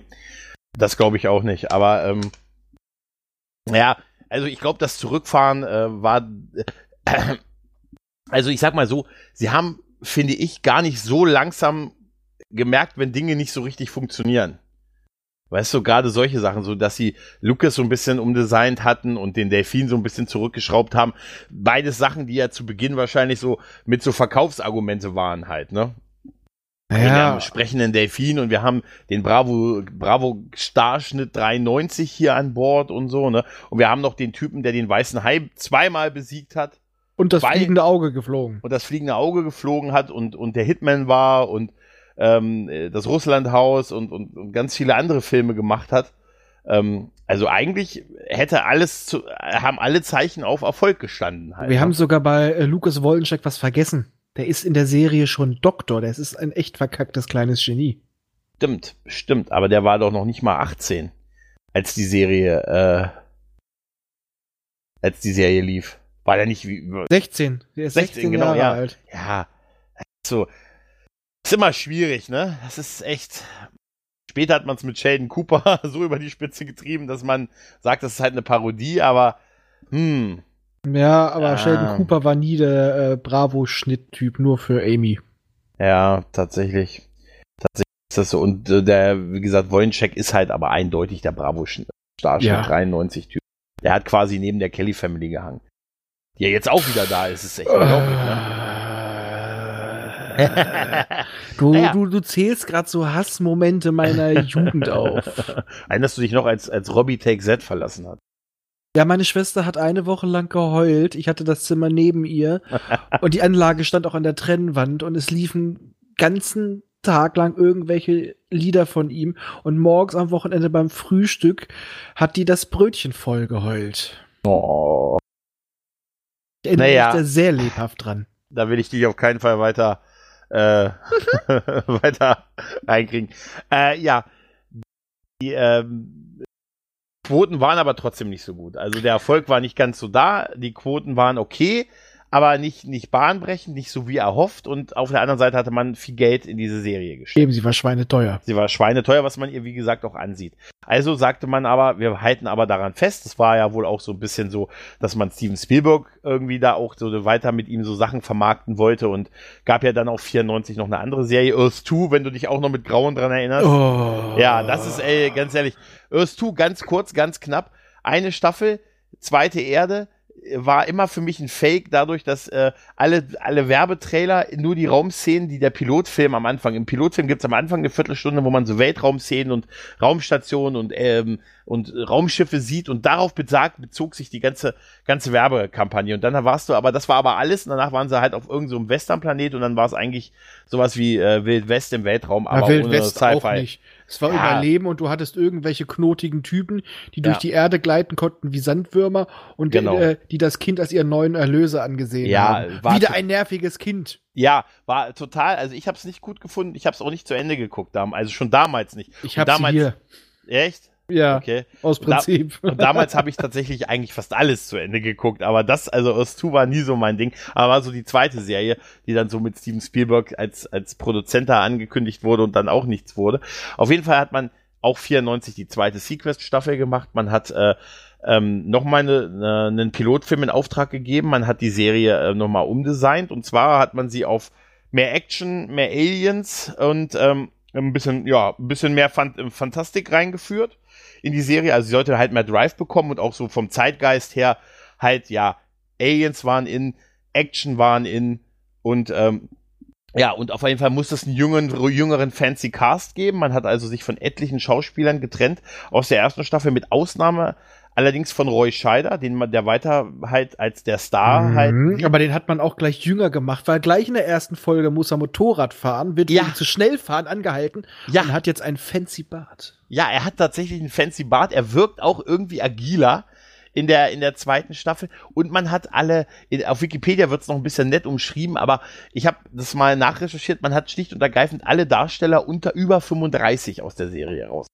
Das glaube ich auch nicht. Aber, ähm, ja, also ich glaube, das Zurückfahren äh, war. Äh, also ich sag mal so, sie haben, finde ich, gar nicht so langsam gemerkt, wenn Dinge nicht so richtig funktionieren. Weißt du, gerade solche Sachen, so dass sie Lucas so ein bisschen umdesignt hatten und den Delfin so ein bisschen zurückgeschraubt haben. Beides Sachen, die ja zu Beginn wahrscheinlich so mit so Verkaufsargumente waren halt, ne? Ja. Wir haben sprechenden Delfin und wir haben den Bravo, Bravo Starschnitt 93 hier an Bord und so, ne? Und wir haben noch den Typen, der den weißen Hai zweimal besiegt hat. Und das fliegende Auge geflogen. Und das fliegende Auge geflogen hat und, und der Hitman war und ähm, das Russlandhaus und, und, und ganz viele andere Filme gemacht hat. Ähm, also eigentlich hätte alles zu, haben alle Zeichen auf Erfolg gestanden. Halt. Wir ne? haben sogar bei äh, Lukas Wollenscheck was vergessen. Der ist in der Serie schon Doktor. Der ist ein echt verkacktes kleines Genie. Stimmt, stimmt. Aber der war doch noch nicht mal 18, als die Serie, äh, als die Serie lief. War der nicht wie 16. Der ist 16, 16 genau, Jahre ja. alt. Ja, so ist immer schwierig, ne? Das ist echt. Später hat man es mit Sheldon Cooper so über die Spitze getrieben, dass man sagt, das ist halt eine Parodie, aber hm, ja, aber ja. Sheldon Cooper war nie der äh, Bravo-Schnitttyp, nur für Amy. Ja, tatsächlich. Tatsächlich ist das so. Und äh, der, wie gesagt, Wojciech ist halt aber eindeutig der Bravo-Starschnitt ja. 93-Typ. Der hat quasi neben der Kelly Family gehangen. Die ja jetzt auch wieder da ist. ist echt unglaublich, ne? du, naja. du, du zählst gerade so Hassmomente meiner Jugend auf. Erinnerst du dich noch, als, als Robbie Take Z verlassen hat? Ja, meine Schwester hat eine Woche lang geheult. Ich hatte das Zimmer neben ihr und die Anlage stand auch an der Trennwand und es liefen ganzen Tag lang irgendwelche Lieder von ihm und morgens am Wochenende beim Frühstück hat die das Brötchen voll geheult. Oh. Ich erinnere naja, mich da sehr lebhaft dran. Da will ich dich auf keinen Fall weiter äh, weiter reinkriegen. Äh, ja, die ähm, Quoten waren aber trotzdem nicht so gut. Also der Erfolg war nicht ganz so da. Die Quoten waren okay, aber nicht, nicht bahnbrechend, nicht so wie erhofft. Und auf der anderen Seite hatte man viel Geld in diese Serie gesteckt. Eben, sie war schweineteuer. Sie war schweineteuer, was man ihr, wie gesagt, auch ansieht. Also sagte man aber, wir halten aber daran fest. Das war ja wohl auch so ein bisschen so, dass man Steven Spielberg irgendwie da auch so weiter mit ihm so Sachen vermarkten wollte und gab ja dann auch 94 noch eine andere Serie, Earth 2, wenn du dich auch noch mit Grauen dran erinnerst. Oh. Ja, das ist, ey, ganz ehrlich, Earth 2, ganz kurz, ganz knapp. Eine Staffel, zweite Erde, war immer für mich ein Fake, dadurch, dass äh, alle, alle Werbetrailer nur die Raumszenen, die der Pilotfilm am Anfang, im Pilotfilm gibt's am Anfang eine Viertelstunde, wo man so Weltraumszenen und Raumstationen und, ähm, und Raumschiffe sieht und darauf besagt, bezog sich die ganze, ganze Werbekampagne. Und dann warst du, aber das war aber alles und danach waren sie halt auf irgendeinem so Westernplanet und dann war es eigentlich sowas wie äh, Wild West im Weltraum, aber ja, Wild ohne Sci-Fi. Es war ja. Überleben und du hattest irgendwelche knotigen Typen, die durch ja. die Erde gleiten konnten wie Sandwürmer und genau. die, äh, die das Kind als ihren neuen Erlöser angesehen ja, haben. Wieder ein nerviges Kind. Ja, war total, also ich habe es nicht gut gefunden, ich habe es auch nicht zu Ende geguckt, also schon damals nicht. Ich habe hier. Echt? Ja, okay. aus Prinzip. Da, und damals habe ich tatsächlich eigentlich fast alles zu Ende geguckt, aber das, also Us 2 war nie so mein Ding, aber war so die zweite Serie, die dann so mit Steven Spielberg als, als Produzent da angekündigt wurde und dann auch nichts wurde. Auf jeden Fall hat man auch 94 die zweite Sequest-Staffel gemacht, man hat äh, ähm, nochmal eine, eine, einen Pilotfilm in Auftrag gegeben, man hat die Serie äh, nochmal umdesignt und zwar hat man sie auf mehr Action, mehr Aliens und ähm, ein bisschen, ja, ein bisschen mehr Phant Fantastik reingeführt in die Serie. Also sie sollte halt mehr Drive bekommen und auch so vom Zeitgeist her halt, ja, Aliens waren in, Action waren in und ähm, ja, und auf jeden Fall muss es einen jüngeren, jüngeren Fancy Cast geben. Man hat also sich von etlichen Schauspielern getrennt aus der ersten Staffel mit Ausnahme allerdings von Roy Scheider, den man der weiter halt als der Star mhm, halt. Aber den hat man auch gleich jünger gemacht, weil gleich in der ersten Folge muss er Motorrad fahren, wird ja. zu schnell fahren angehalten ja. und hat jetzt ein fancy Bart. Ja, er hat tatsächlich einen fancy Bart. Er wirkt auch irgendwie agiler in der in der zweiten Staffel und man hat alle in, auf Wikipedia wird es noch ein bisschen nett umschrieben, aber ich habe das mal nachrecherchiert, man hat schlicht und ergreifend alle Darsteller unter über 35 aus der Serie raus.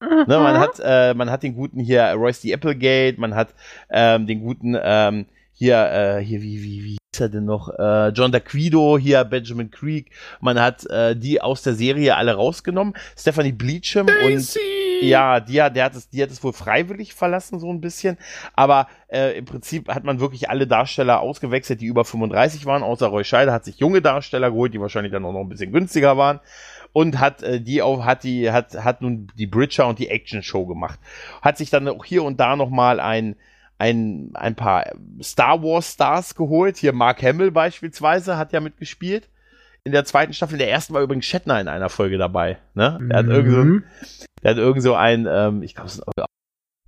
Ne, man hat äh, man hat den guten hier Royce the Applegate, man hat ähm, den guten ähm, hier äh, hier wie wie wie ist er denn noch? Äh, John D'Aquido hier Benjamin Creek, man hat äh, die aus der Serie alle rausgenommen, Stephanie Bleacham Daisy. und ja, die, der hat es die hat es wohl freiwillig verlassen so ein bisschen, aber äh, im Prinzip hat man wirklich alle Darsteller ausgewechselt, die über 35 waren, außer Roy Scheider hat sich junge Darsteller geholt, die wahrscheinlich dann auch noch ein bisschen günstiger waren und hat äh, die auch hat die hat hat nun die Bridger und die Action Show gemacht. Hat sich dann auch hier und da noch mal ein ein ein paar Star Wars Stars geholt. Hier Mark Hamill beispielsweise hat ja mitgespielt. In der zweiten Staffel, der ersten war übrigens Shatner in einer Folge dabei. Ne? Der hat irgend so, mhm. der hat irgend so ein, ähm, ich glaube, es ist ein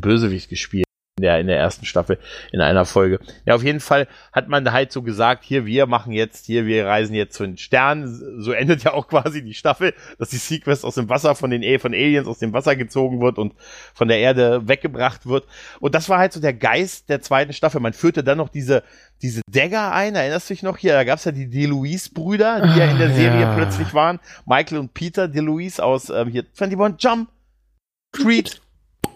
Bösewicht gespielt in der, in der ersten Staffel in einer Folge. Ja, auf jeden Fall hat man halt so gesagt, hier, wir machen jetzt, hier, wir reisen jetzt zu den Sternen. So endet ja auch quasi die Staffel, dass die Sequest aus dem Wasser von den von Aliens aus dem Wasser gezogen wird und von der Erde weggebracht wird. Und das war halt so der Geist der zweiten Staffel. Man führte dann noch diese, diese Dagger ein, erinnerst du dich noch hier? Da gab's ja die DeLuise-Brüder, die ah, ja in der Serie ja. plötzlich waren. Michael und Peter DeLuise aus ähm, hier 21 Jump. Treat.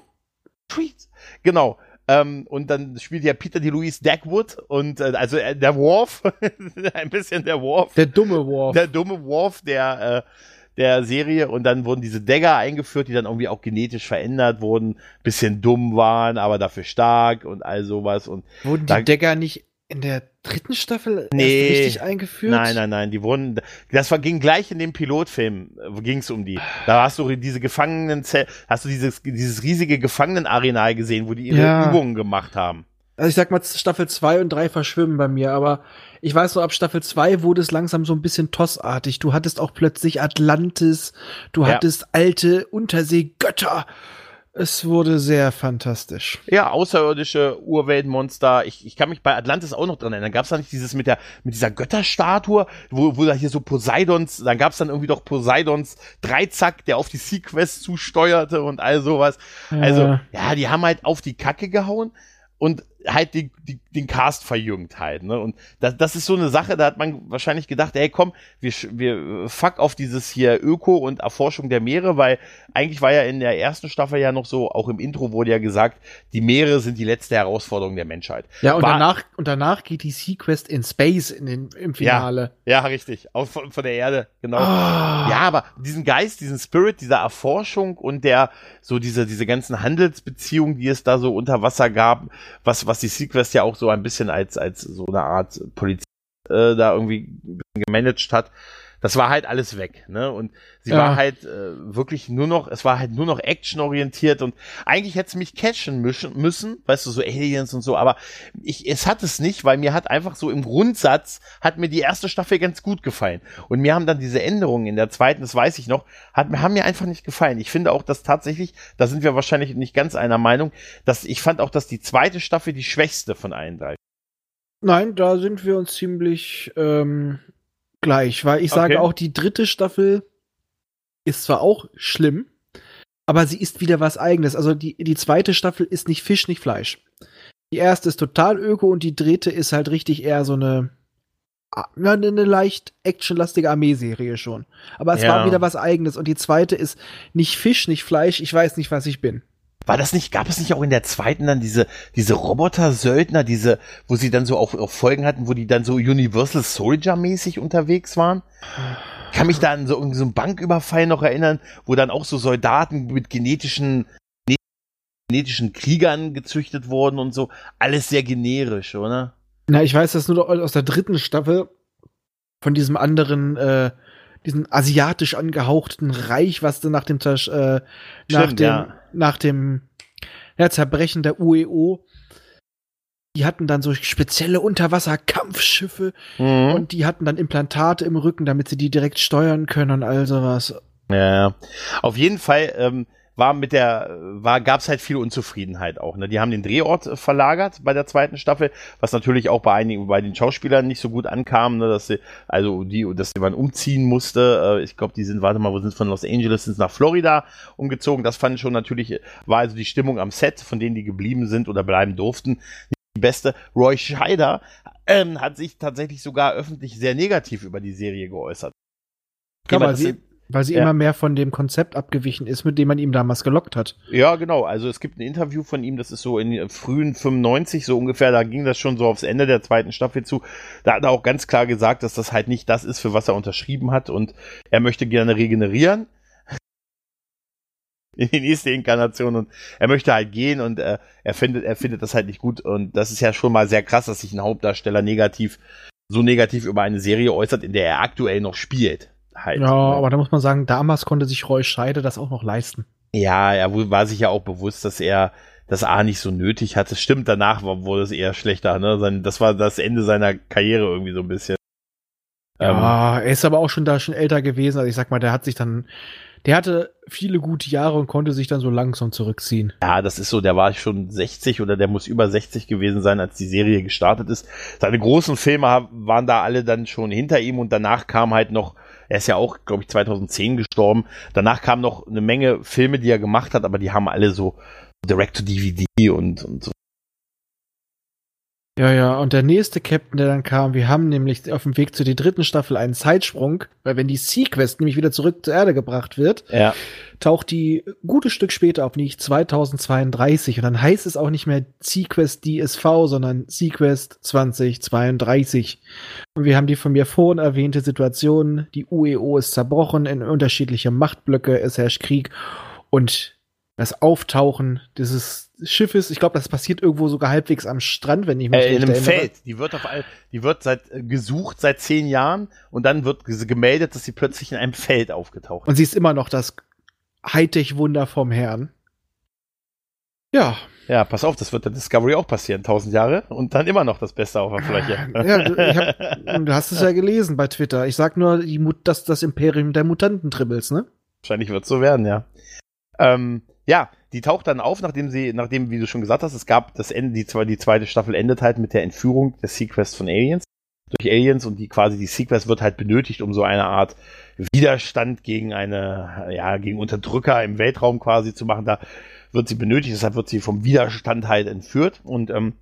Treat. Genau. Ähm, und dann spielt ja Peter DeLuise Dagwood und äh, also äh, der Worf, ein bisschen der Worf. Der dumme Worf. Der dumme Worf, der äh, der Serie und dann wurden diese Dagger eingeführt, die dann irgendwie auch genetisch verändert wurden, bisschen dumm waren, aber dafür stark und all sowas und wurden die Dagger nicht in der dritten Staffel nee, richtig eingeführt? Nein, nein, nein, die wurden, das war, ging gleich in dem Pilotfilm, ging es um die. Da hast du diese Gefangenen, hast du dieses, dieses riesige Gefangenenarenal gesehen, wo die ihre ja. Übungen gemacht haben. Also ich sag mal, Staffel 2 und 3 verschwimmen bei mir, aber ich weiß so, ab Staffel 2 wurde es langsam so ein bisschen tossartig. Du hattest auch plötzlich Atlantis, du ja. hattest alte Unterseegötter es wurde sehr fantastisch. Ja, außerirdische Urweltmonster. Ich, ich kann mich bei Atlantis auch noch dran erinnern. Gab es da nicht dieses mit der mit dieser Götterstatue, wo, wo da hier so Poseidons, dann gab es dann irgendwie doch Poseidons Dreizack, der auf die Sequest zusteuerte und all sowas. Ja. Also, ja, die haben halt auf die Kacke gehauen. Und halt die, die, den Cast verjüngt halt. Ne? Und das, das ist so eine Sache, da hat man wahrscheinlich gedacht, hey komm, wir, wir fuck auf dieses hier Öko und Erforschung der Meere, weil eigentlich war ja in der ersten Staffel ja noch so, auch im Intro wurde ja gesagt, die Meere sind die letzte Herausforderung der Menschheit. Ja, und, war, danach, und danach geht die Sequest in Space in den, im Finale. Ja, ja richtig. Auch von, von der Erde, genau. Oh. Ja, aber diesen Geist, diesen Spirit dieser Erforschung und der, so diese, diese ganzen Handelsbeziehungen, die es da so unter Wasser gab, was, was die Sequest ja auch so ein bisschen als, als so eine Art Polizei äh, da irgendwie gemanagt hat, das war halt alles weg, ne? Und sie ja. war halt äh, wirklich nur noch, es war halt nur noch actionorientiert und eigentlich hätte es mich catchen müssen, müssen, weißt du, so Aliens und so, aber ich, es hat es nicht, weil mir hat einfach so im Grundsatz, hat mir die erste Staffel ganz gut gefallen. Und mir haben dann diese Änderungen in der zweiten, das weiß ich noch, hat, haben mir einfach nicht gefallen. Ich finde auch, dass tatsächlich, da sind wir wahrscheinlich nicht ganz einer Meinung, dass ich fand auch, dass die zweite Staffel die schwächste von allen drei. Nein, da sind wir uns ziemlich ähm, gleich, weil ich okay. sage auch, die dritte Staffel ist zwar auch schlimm, aber sie ist wieder was eigenes. Also die, die zweite Staffel ist nicht Fisch, nicht Fleisch. Die erste ist total öko und die dritte ist halt richtig eher so eine, eine, eine leicht actionlastige Armeeserie schon. Aber es ja. war wieder was eigenes und die zweite ist nicht Fisch, nicht Fleisch, ich weiß nicht, was ich bin. War das nicht, gab es nicht auch in der zweiten dann diese, diese Roboter-Söldner, diese, wo sie dann so auch, auch Folgen hatten, wo die dann so Universal Soldier-mäßig unterwegs waren? Ich kann mich da an so, so einen Banküberfall noch erinnern, wo dann auch so Soldaten mit genetischen, genetischen Kriegern gezüchtet wurden und so. Alles sehr generisch, oder? Na, ich weiß das nur aus der dritten Staffel von diesem anderen, äh, diesen asiatisch angehauchten Reich, was dann nach dem, äh, Stimmt, nach dem, ja nach dem ja, Zerbrechen der UEO, die hatten dann so spezielle Unterwasserkampfschiffe mhm. und die hatten dann Implantate im Rücken, damit sie die direkt steuern können und all sowas. Ja, auf jeden Fall ähm, war mit der, war, gab's halt viel Unzufriedenheit auch. Ne? Die haben den Drehort äh, verlagert bei der zweiten Staffel, was natürlich auch bei einigen, bei den Schauspielern nicht so gut ankam, ne? dass sie, also die, dass man umziehen musste. Äh, ich glaube, die sind, warte mal, wo sind von Los Angeles sind nach Florida umgezogen. Das fand ich schon natürlich, war also die Stimmung am Set, von denen die geblieben sind oder bleiben durften, die beste. Roy Scheider ähm, hat sich tatsächlich sogar öffentlich sehr negativ über die Serie geäußert. Kann man sie, weil sie ja. immer mehr von dem Konzept abgewichen ist, mit dem man ihm damals gelockt hat. Ja, genau. Also es gibt ein Interview von ihm, das ist so in frühen 95, so ungefähr, da ging das schon so aufs Ende der zweiten Staffel zu. Da hat er auch ganz klar gesagt, dass das halt nicht das ist, für was er unterschrieben hat und er möchte gerne regenerieren in die nächste Inkarnation und er möchte halt gehen und äh, er findet er findet das halt nicht gut und das ist ja schon mal sehr krass, dass sich ein Hauptdarsteller negativ so negativ über eine Serie äußert, in der er aktuell noch spielt halt. Ja, ne? aber da muss man sagen, damals konnte sich Roy Scheide das auch noch leisten. Ja, er war sich ja auch bewusst, dass er das A nicht so nötig hatte. Stimmt, danach wurde es eher schlechter, ne? Das war das Ende seiner Karriere irgendwie so ein bisschen. Ja, ähm, er ist aber auch schon da schon älter gewesen. Also ich sag mal, der hat sich dann, der hatte viele gute Jahre und konnte sich dann so langsam zurückziehen. Ja, das ist so, der war schon 60 oder der muss über 60 gewesen sein, als die Serie gestartet ist. Seine großen Filme waren da alle dann schon hinter ihm und danach kam halt noch er ist ja auch, glaube ich, 2010 gestorben. Danach kamen noch eine Menge Filme, die er gemacht hat, aber die haben alle so Direct-to-DVD und, und so ja, ja, und der nächste Captain, der dann kam, wir haben nämlich auf dem Weg zu der dritten Staffel einen Zeitsprung, weil wenn die Sequest nämlich wieder zurück zur Erde gebracht wird, ja. taucht die gutes Stück später auf, nicht 2032 und dann heißt es auch nicht mehr Sequest DSV, sondern Sequest 2032. Und wir haben die von mir vorhin erwähnte Situation, die UEO ist zerbrochen in unterschiedliche Machtblöcke, es herrscht Krieg und das Auftauchen dieses Schiffes, ich glaube, das passiert irgendwo sogar halbwegs am Strand, wenn ich mich äh, in einem Feld. Die wird auf all, die wird seit äh, gesucht seit zehn Jahren und dann wird gemeldet, dass sie plötzlich in einem Feld aufgetaucht. Und sie ist immer noch das Hightech-Wunder vom Herrn. Ja. Ja, pass auf, das wird der Discovery auch passieren, tausend Jahre und dann immer noch das Beste auf der Fläche. Ja, du, hab, du hast es ja gelesen bei Twitter. Ich sag nur, die, das, das Imperium der Mutanten-Tribbles, ne? Wahrscheinlich wird es so werden, ja. Ähm, ja, die taucht dann auf, nachdem sie, nachdem, wie du schon gesagt hast, es gab das Ende, die, die zweite Staffel endet halt mit der Entführung der Sequest von Aliens durch Aliens und die quasi die Sequest wird halt benötigt, um so eine Art Widerstand gegen eine, ja, gegen Unterdrücker im Weltraum quasi zu machen. Da wird sie benötigt, deshalb wird sie vom Widerstand halt entführt und ähm,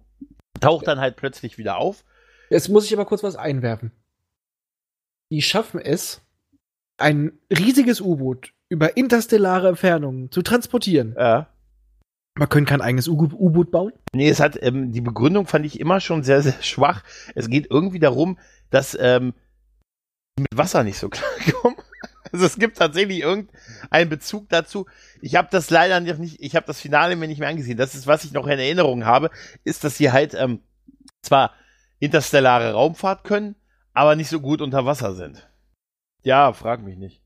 Taucht dann halt plötzlich wieder auf. Jetzt muss ich aber kurz was einwerfen. Die schaffen es, ein riesiges U-Boot über interstellare Entfernungen zu transportieren. Ja. Man können kein eigenes U-Boot bauen? Nee, es hat, ähm, die Begründung fand ich immer schon sehr, sehr schwach. Es geht irgendwie darum, dass ähm, mit Wasser nicht so klarkommen. Also es gibt tatsächlich irgendeinen Bezug dazu. Ich habe das leider noch nicht, ich habe das Finale mir nicht mehr angesehen. Das ist, was ich noch in Erinnerung habe, ist, dass sie halt ähm, zwar interstellare Raumfahrt können, aber nicht so gut unter Wasser sind. Ja, frag mich nicht.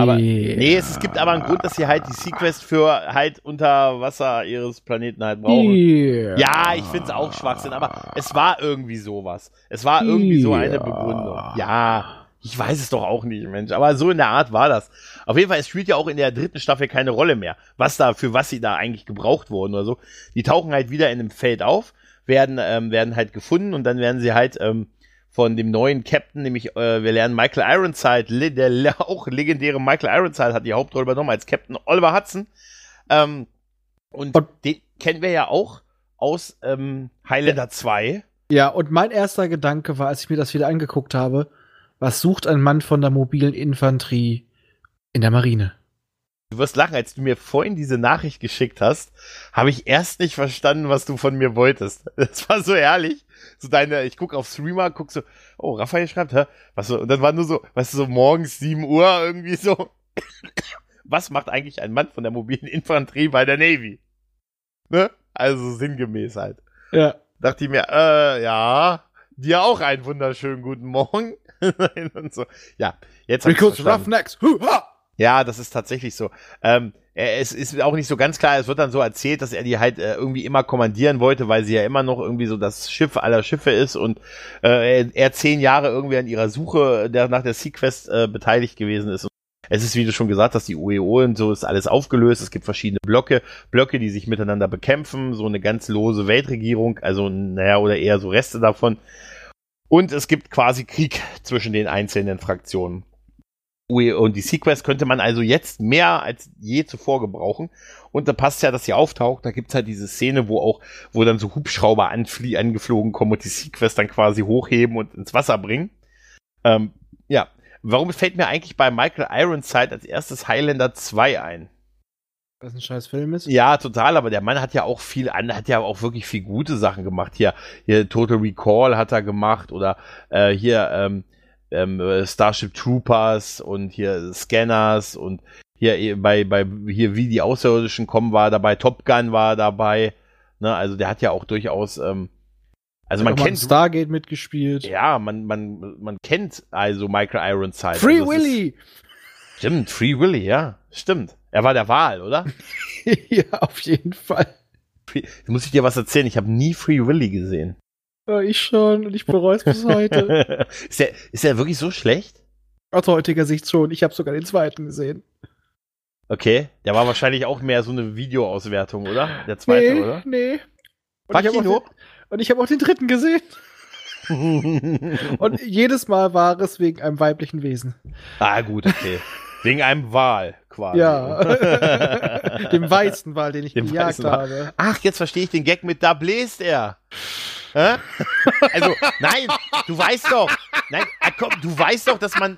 Aber nee, es, es, gibt aber einen Grund, dass sie halt die Sequest für halt unter Wasser ihres Planeten halt brauchen. Yeah. Ja, ich finde es auch Schwachsinn, aber es war irgendwie sowas. Es war irgendwie so eine Begründung. Ja, ich weiß es doch auch nicht, Mensch. Aber so in der Art war das. Auf jeden Fall, es spielt ja auch in der dritten Staffel keine Rolle mehr, was da, für was sie da eigentlich gebraucht wurden oder so. Die tauchen halt wieder in einem Feld auf, werden, ähm, werden halt gefunden und dann werden sie halt, ähm, von dem neuen Captain, nämlich äh, wir lernen Michael Ironside, der auch legendäre Michael Ironside hat die Hauptrolle übernommen als Captain Oliver Hudson. Ähm, und, und den kennen wir ja auch aus ähm, Highlander 2. Ja, und mein erster Gedanke war, als ich mir das wieder angeguckt habe, was sucht ein Mann von der mobilen Infanterie in der Marine? Du wirst lachen, als du mir vorhin diese Nachricht geschickt hast, habe ich erst nicht verstanden, was du von mir wolltest. Das war so ehrlich so deine, ich guck auf Streamer, guck so, oh, Raphael schreibt, hä? Was so, und dann war nur so, weißt du, so morgens 7 Uhr irgendwie so. Was macht eigentlich ein Mann von der mobilen Infanterie bei der Navy? Ne? Also sinngemäß halt. Ja. Dachte ich mir, äh, ja, dir auch einen wunderschönen guten Morgen. und so. Ja, jetzt Because Roughnecks. Ja, das ist tatsächlich so. Ähm, es ist auch nicht so ganz klar, es wird dann so erzählt, dass er die halt äh, irgendwie immer kommandieren wollte, weil sie ja immer noch irgendwie so das Schiff aller Schiffe ist und äh, er zehn Jahre irgendwie an ihrer Suche der, nach der Sequest äh, beteiligt gewesen ist. Es ist, wie du schon gesagt hast, die UEO und so ist alles aufgelöst. Es gibt verschiedene Blöcke, Blöcke, die sich miteinander bekämpfen, so eine ganz lose Weltregierung, also naja, oder eher so Reste davon. Und es gibt quasi Krieg zwischen den einzelnen Fraktionen. Und die Sequest könnte man also jetzt mehr als je zuvor gebrauchen. Und da passt ja, dass sie auftaucht. Da gibt's halt diese Szene, wo auch, wo dann so Hubschrauber anflie angeflogen kommen und die Sequest dann quasi hochheben und ins Wasser bringen. Ähm, ja. Warum fällt mir eigentlich bei Michael Ironside als erstes Highlander 2 ein? Was ein scheiß Film ist? Ja, total, aber der Mann hat ja auch viel an, hat ja auch wirklich viel gute Sachen gemacht. Hier, hier Total Recall hat er gemacht oder äh, hier, ähm, ähm, Starship Troopers und hier Scanners und hier eh, bei, bei hier wie die Außerirdischen kommen war dabei, Top Gun war dabei. Ne, also der hat ja auch durchaus, ähm, also man kennt Stargate mitgespielt. Ja, man man man kennt also Michael Ironside. Free also Willy. stimmt, Free Willy, ja, stimmt. Er war der Wahl, oder? ja, auf jeden Fall. Free, muss ich dir was erzählen? Ich habe nie Free Willy gesehen. Ja, ich schon und ich bereue es bis heute. ist, der, ist der wirklich so schlecht? Aus heutiger Sicht schon. Ich habe sogar den zweiten gesehen. Okay, der war wahrscheinlich auch mehr so eine Videoauswertung, oder? Der zweite, nee, oder? Nee. Und war ich Kino? Den, und ich habe auch den dritten gesehen. und jedes Mal war es wegen einem weiblichen Wesen. Ah, gut, okay. wegen einem Wal quasi. Ja. Dem weißen Wal, den ich Dem gejagt habe. Ach, jetzt verstehe ich den Gag mit da bläst er. Hä? Also, nein, du weißt doch, nein, ah, komm, du weißt doch, dass man.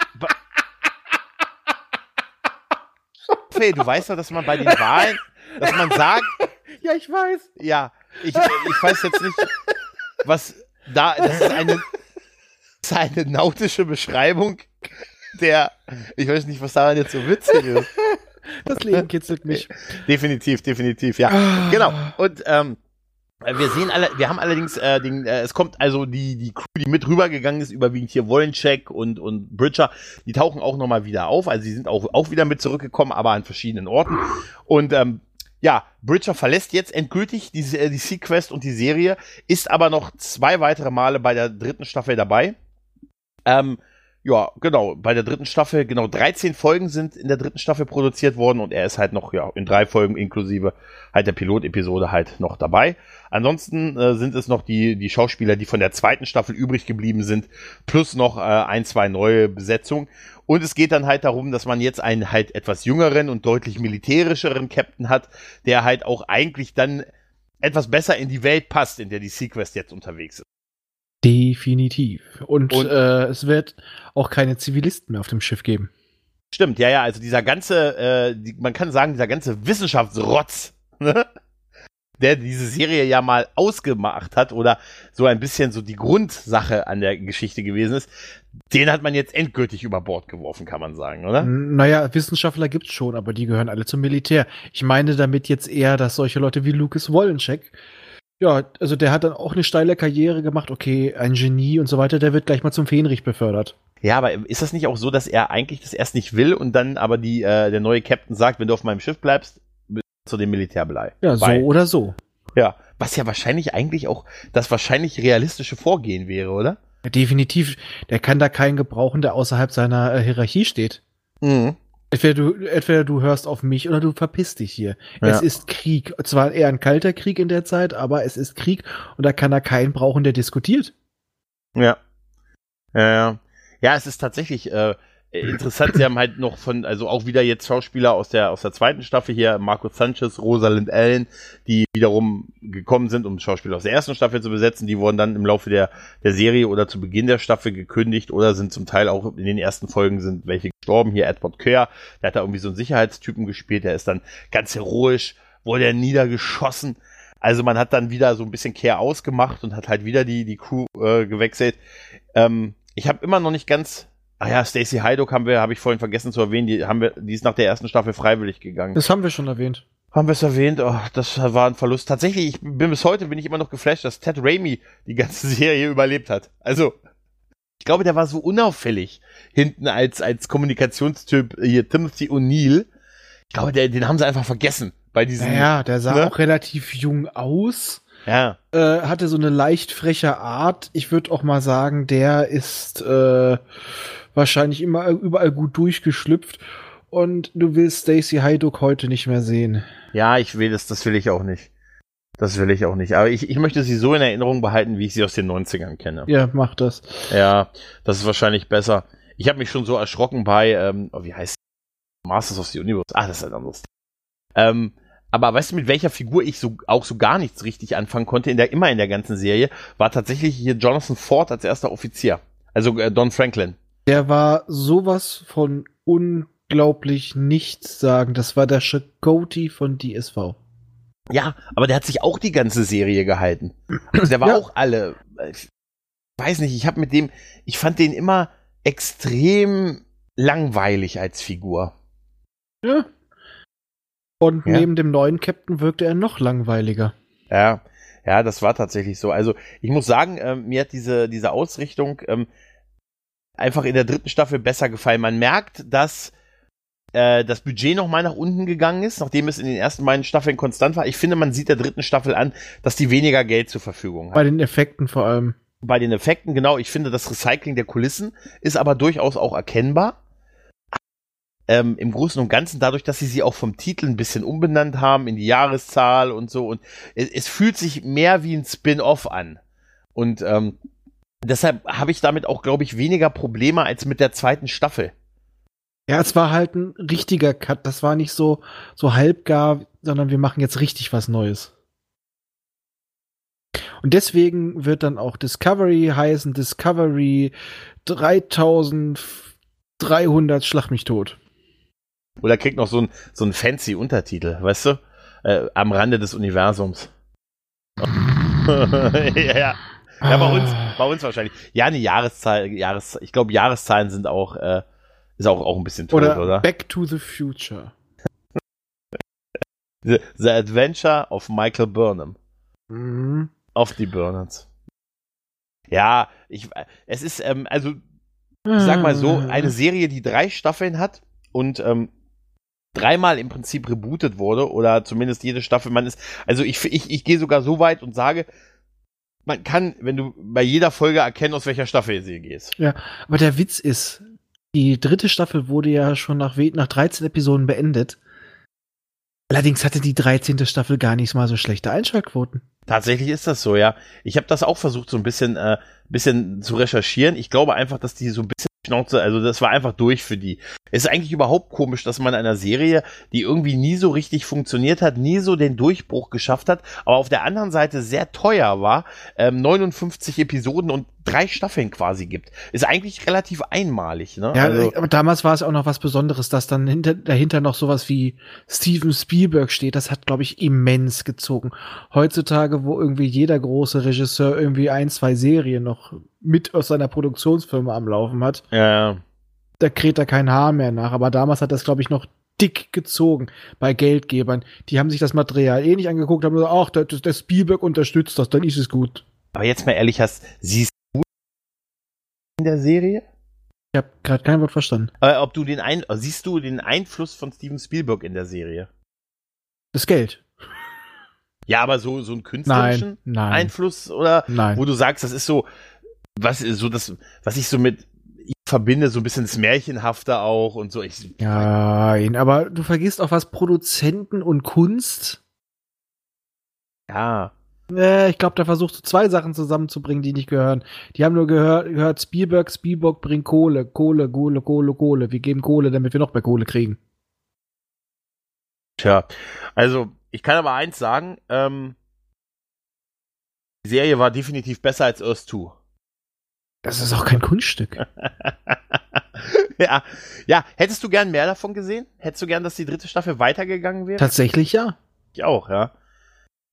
Hey, du weißt doch, dass man bei den Wahlen, dass man sagt. Ja, ich weiß. Ja, ich, ich weiß jetzt nicht, was da, das ist eine, das ist eine nautische Beschreibung der, ich weiß nicht, was daran jetzt so witzig ist. Das Leben kitzelt mich. Definitiv, definitiv, ja. Genau. Und ähm, äh, wir sehen alle, wir haben allerdings äh, den, äh, es kommt also die die Crew, die mit rübergegangen ist, überwiegend hier Wollencheck und und Bridger, die tauchen auch nochmal wieder auf, also sie sind auch auch wieder mit zurückgekommen, aber an verschiedenen Orten und ähm, ja, Bridger verlässt jetzt endgültig die, äh, die Sequest und die Serie, ist aber noch zwei weitere Male bei der dritten Staffel dabei. Ähm, ja, genau, bei der dritten Staffel, genau 13 Folgen sind in der dritten Staffel produziert worden und er ist halt noch, ja, in drei Folgen inklusive halt der Pilotepisode halt noch dabei. Ansonsten äh, sind es noch die, die Schauspieler, die von der zweiten Staffel übrig geblieben sind, plus noch äh, ein, zwei neue Besetzungen. Und es geht dann halt darum, dass man jetzt einen halt etwas jüngeren und deutlich militärischeren Captain hat, der halt auch eigentlich dann etwas besser in die Welt passt, in der die Sequest jetzt unterwegs ist. Definitiv. Und, Und äh, es wird auch keine Zivilisten mehr auf dem Schiff geben. Stimmt, ja, ja, also dieser ganze, äh, die, man kann sagen, dieser ganze Wissenschaftsrotz, ne? der diese Serie ja mal ausgemacht hat oder so ein bisschen so die Grundsache an der Geschichte gewesen ist, den hat man jetzt endgültig über Bord geworfen, kann man sagen, oder? Naja, Wissenschaftler gibt's schon, aber die gehören alle zum Militär. Ich meine damit jetzt eher, dass solche Leute wie Lucas Wollencheck, ja, also der hat dann auch eine steile Karriere gemacht, okay, ein Genie und so weiter, der wird gleich mal zum Fähnrich befördert. Ja, aber ist das nicht auch so, dass er eigentlich das erst nicht will und dann aber die, äh, der neue Captain sagt, wenn du auf meinem Schiff bleibst, zu dem Militärblei. Ja, so Weil, oder so. Ja, was ja wahrscheinlich eigentlich auch das wahrscheinlich realistische Vorgehen wäre, oder? Ja, definitiv. Der kann da keinen gebrauchen, der außerhalb seiner äh, Hierarchie steht. Mhm. Entweder du, entweder du hörst auf mich oder du verpisst dich hier. Ja. Es ist Krieg. Zwar eher ein kalter Krieg in der Zeit, aber es ist Krieg und da kann er keinen brauchen, der diskutiert. Ja. Ja, ja. Ja, es ist tatsächlich, äh, interessant, sie haben halt noch von, also auch wieder jetzt Schauspieler aus der, aus der zweiten Staffel hier, Marco Sanchez, Rosalind Allen, die wiederum gekommen sind, um Schauspieler aus der ersten Staffel zu besetzen. Die wurden dann im Laufe der, der Serie oder zu Beginn der Staffel gekündigt oder sind zum Teil auch in den ersten Folgen sind welche gestorben. Hier Edward Kerr, der hat da irgendwie so einen Sicherheitstypen gespielt, der ist dann ganz heroisch, wurde er niedergeschossen. Also man hat dann wieder so ein bisschen Care ausgemacht und hat halt wieder die, die Crew äh, gewechselt. Ähm, ich habe immer noch nicht ganz Ah ja, Stacey Hydock haben wir, habe ich vorhin vergessen zu erwähnen, die haben wir, die ist nach der ersten Staffel freiwillig gegangen. Das haben wir schon erwähnt. Haben wir es erwähnt? Oh, das war ein Verlust. Tatsächlich, ich bin bis heute bin ich immer noch geflasht, dass Ted Raimi die ganze Serie überlebt hat. Also, ich glaube, der war so unauffällig hinten als als Kommunikationstyp hier Timothy O'Neill. Ich glaube, der, den haben sie einfach vergessen bei diesem. Ja, der sah ne? auch relativ jung aus. Ja. Äh, hatte so eine leicht freche Art. Ich würde auch mal sagen, der ist äh, wahrscheinlich immer überall gut durchgeschlüpft. Und du willst Stacy Hyduck heute nicht mehr sehen. Ja, ich will das, das will ich auch nicht. Das will ich auch nicht. Aber ich, ich möchte sie so in Erinnerung behalten, wie ich sie aus den 90ern kenne. Ja, mach das. Ja, das ist wahrscheinlich besser. Ich habe mich schon so erschrocken bei, ähm, oh, wie heißt Masters of the Universe? Ah, das ist ein anderes. Ähm, aber weißt du, mit welcher Figur ich so auch so gar nichts richtig anfangen konnte, in der immer in der ganzen Serie, war tatsächlich hier Jonathan Ford als erster Offizier. Also äh, Don Franklin. Der war sowas von unglaublich nichts sagen. Das war der Chakoti von DSV. Ja, aber der hat sich auch die ganze Serie gehalten. Also der war ja. auch alle. Ich weiß nicht, ich habe mit dem, ich fand den immer extrem langweilig als Figur. Ja. Und ja. neben dem neuen Captain wirkte er noch langweiliger. Ja, ja, das war tatsächlich so. Also ich muss sagen, äh, mir hat diese, diese Ausrichtung, ähm, einfach in der dritten Staffel besser gefallen. Man merkt, dass äh, das Budget nochmal nach unten gegangen ist, nachdem es in den ersten beiden Staffeln konstant war. Ich finde, man sieht der dritten Staffel an, dass die weniger Geld zur Verfügung hat. Bei den Effekten vor allem. Bei den Effekten, genau. Ich finde, das Recycling der Kulissen ist aber durchaus auch erkennbar. Ähm, Im Großen und Ganzen, dadurch, dass sie sie auch vom Titel ein bisschen umbenannt haben in die Jahreszahl und so. Und es, es fühlt sich mehr wie ein Spin-off an. Und ähm, Deshalb habe ich damit auch, glaube ich, weniger Probleme als mit der zweiten Staffel. Ja, es war halt ein richtiger Cut. Das war nicht so, so halbgar, sondern wir machen jetzt richtig was Neues. Und deswegen wird dann auch Discovery heißen Discovery 3300 Schlag mich tot. Oder kriegt noch so ein, so ein fancy Untertitel, weißt du? Äh, am Rande des Universums. ja, ja. Ja, bei uns, ah. bei uns wahrscheinlich. Ja, eine Jahreszahl, Jahres, ich glaube, Jahreszahlen sind auch, äh, ist auch, auch ein bisschen tot, oder? oder? Back to the Future. the, the Adventure of Michael Burnham. Mhm. Of the Burners. Ja, ich, es ist, ähm, also, ich sag mal so, ah. eine Serie, die drei Staffeln hat und ähm, dreimal im Prinzip rebootet wurde oder zumindest jede Staffel, man ist, also ich, ich, ich gehe sogar so weit und sage, man kann, wenn du bei jeder Folge erkennen, aus welcher Staffel sie gehst. Ja, aber der Witz ist, die dritte Staffel wurde ja schon nach, nach 13 Episoden beendet. Allerdings hatte die 13. Staffel gar nicht mal so schlechte Einschaltquoten. Tatsächlich ist das so, ja. Ich habe das auch versucht, so ein bisschen, äh, bisschen zu recherchieren. Ich glaube einfach, dass die so ein bisschen Schnauze, also das war einfach durch für die. Es ist eigentlich überhaupt komisch, dass man einer Serie, die irgendwie nie so richtig funktioniert hat, nie so den Durchbruch geschafft hat, aber auf der anderen Seite sehr teuer war, ähm, 59 Episoden und drei Staffeln quasi gibt. Ist eigentlich relativ einmalig, ne? Ja, also, aber damals war es auch noch was Besonderes, dass dann hinter, dahinter noch sowas wie Steven Spielberg steht. Das hat, glaube ich, immens gezogen. Heutzutage, wo irgendwie jeder große Regisseur irgendwie ein, zwei Serien noch mit aus seiner Produktionsfirma am Laufen hat. Ja. Da kräht da kein Haar mehr nach. Aber damals hat das, glaube ich, noch dick gezogen bei Geldgebern. Die haben sich das Material eh nicht angeguckt, haben gesagt, ach, der, der Spielberg unterstützt das, dann ist es gut. Aber jetzt mal ehrlich, hast, siehst in der Serie? Ich habe gerade kein Wort verstanden. Äh, ob du den ein, siehst du den Einfluss von Steven Spielberg in der Serie? Das Geld. Ja, aber so so ein künstlerischen nein, nein. Einfluss oder Nein. wo du sagst, das ist so was so das was ich so mit ich verbinde so ein bisschen das Märchenhafte auch und so. Ich, Ja, aber du vergisst auch was Produzenten und Kunst. ja, Äh, ich glaube, da versuchst du zwei Sachen zusammenzubringen, die nicht gehören. Die haben nur gehört, gehört Spielberg, Spielberg bringt Kohle, Kohle, Kohle, Kohle, Kohle. Wir geben Kohle, damit wir noch mehr Kohle kriegen. Tja, also ich kann aber eins sagen, ähm, die Serie war definitiv besser als Earth 2. Das ist auch kein Kunststück. ja, ja, hättest du gern mehr davon gesehen? Hättest du gern, dass die dritte Staffel weitergegangen wäre? Tatsächlich ja. Ich auch, ja.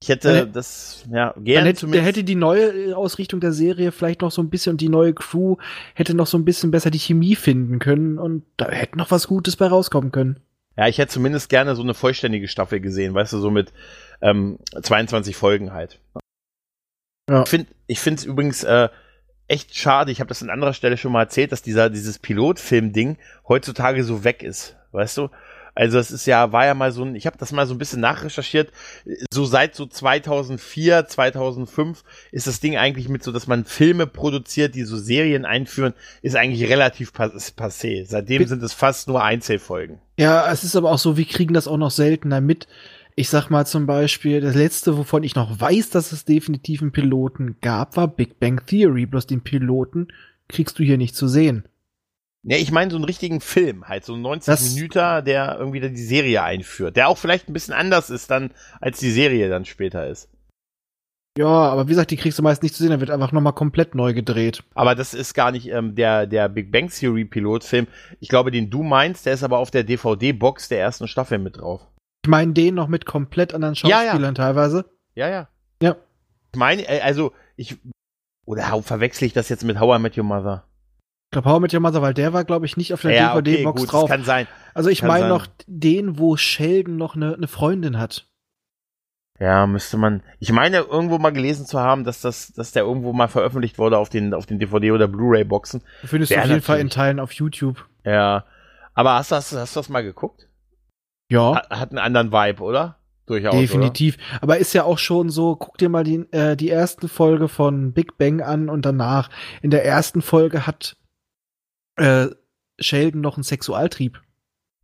Ich hätte das, ja, gerne hätte, der hätte die neue äh, Ausrichtung der Serie vielleicht noch so ein bisschen und die neue Crew hätte noch so ein bisschen besser die Chemie finden können und da hätte noch was Gutes bei rauskommen können. ja, ich hätte zumindest gerne so eine vollständige Staffel gesehen, weißt du, so mit ähm, 22 Folgen halt. Ja. Ich finde ich finde es übrigens äh, echt schade, ich habe das an anderer Stelle schon mal erzählt, dass dieser dieses Pilotfilm-Ding heutzutage so weg ist, weißt du? Also es ist ja, war ja mal so ein, ich habe das mal so ein bisschen nachrecherchiert, so seit so 2004, 2005 ist das Ding eigentlich mit so, dass man Filme produziert, die so Serien einführen, ist eigentlich relativ pas passé. Seitdem sind es fast nur Einzelfolgen. Ja, es ist aber auch so, wir kriegen das auch noch seltener mit. Ich sag mal zum Beispiel, das letzte, wovon ich noch weiß, dass es definitiv einen Piloten gab, war Big Bang Theory. Bloß den Piloten kriegst du hier nicht zu sehen. Ja, ich meine so einen richtigen Film, halt so ein 90 Das- Minüter, der irgendwie dann die Serie einführt, der auch vielleicht ein bisschen anders ist dann, als die Serie dann später ist. Ja, aber wie gesagt, die kriegst du meist nicht zu sehen, da wird einfach nochmal komplett neu gedreht. Aber das ist gar nicht ähm, der, der Big Bang Theory Pilotfilm. Ich glaube, den du meinst, der ist aber auf der DVD-Box der ersten Staffel mit drauf. Ich meine den noch mit komplett anderen Ja, ja. Schauspielern teilweise. Ja, ja. Ja. Ich meine, äh, also, ich, oder verwechsel ich das jetzt mit How I Met Your Mother? Glaube, How I Met Your Mother, weil der war, glaube ich, nicht auf der ja, okay, DVD-Box gut, drauf. das kann sein. Also ich meine noch den, wo Sheldon noch eine ne Freundin hat. Ja, müsste man. Ich meine, irgendwo mal gelesen zu haben, dass das, dass der irgendwo mal veröffentlicht wurde auf den, auf den DVD- oder Blu-ray-Boxen. Findest du auf jeden Fall in. Teilen auf YouTube. Ja. Aber hast du das, hast du das mal geguckt? Ja, Hat, hat einen anderen Vibe, oder? Durchaus. definitiv. Aber ist ja auch schon so, guck dir mal die, äh, die erste Folge von Big Bang an und danach. In der ersten Folge hat äh, Sheldon noch einen Sexualtrieb.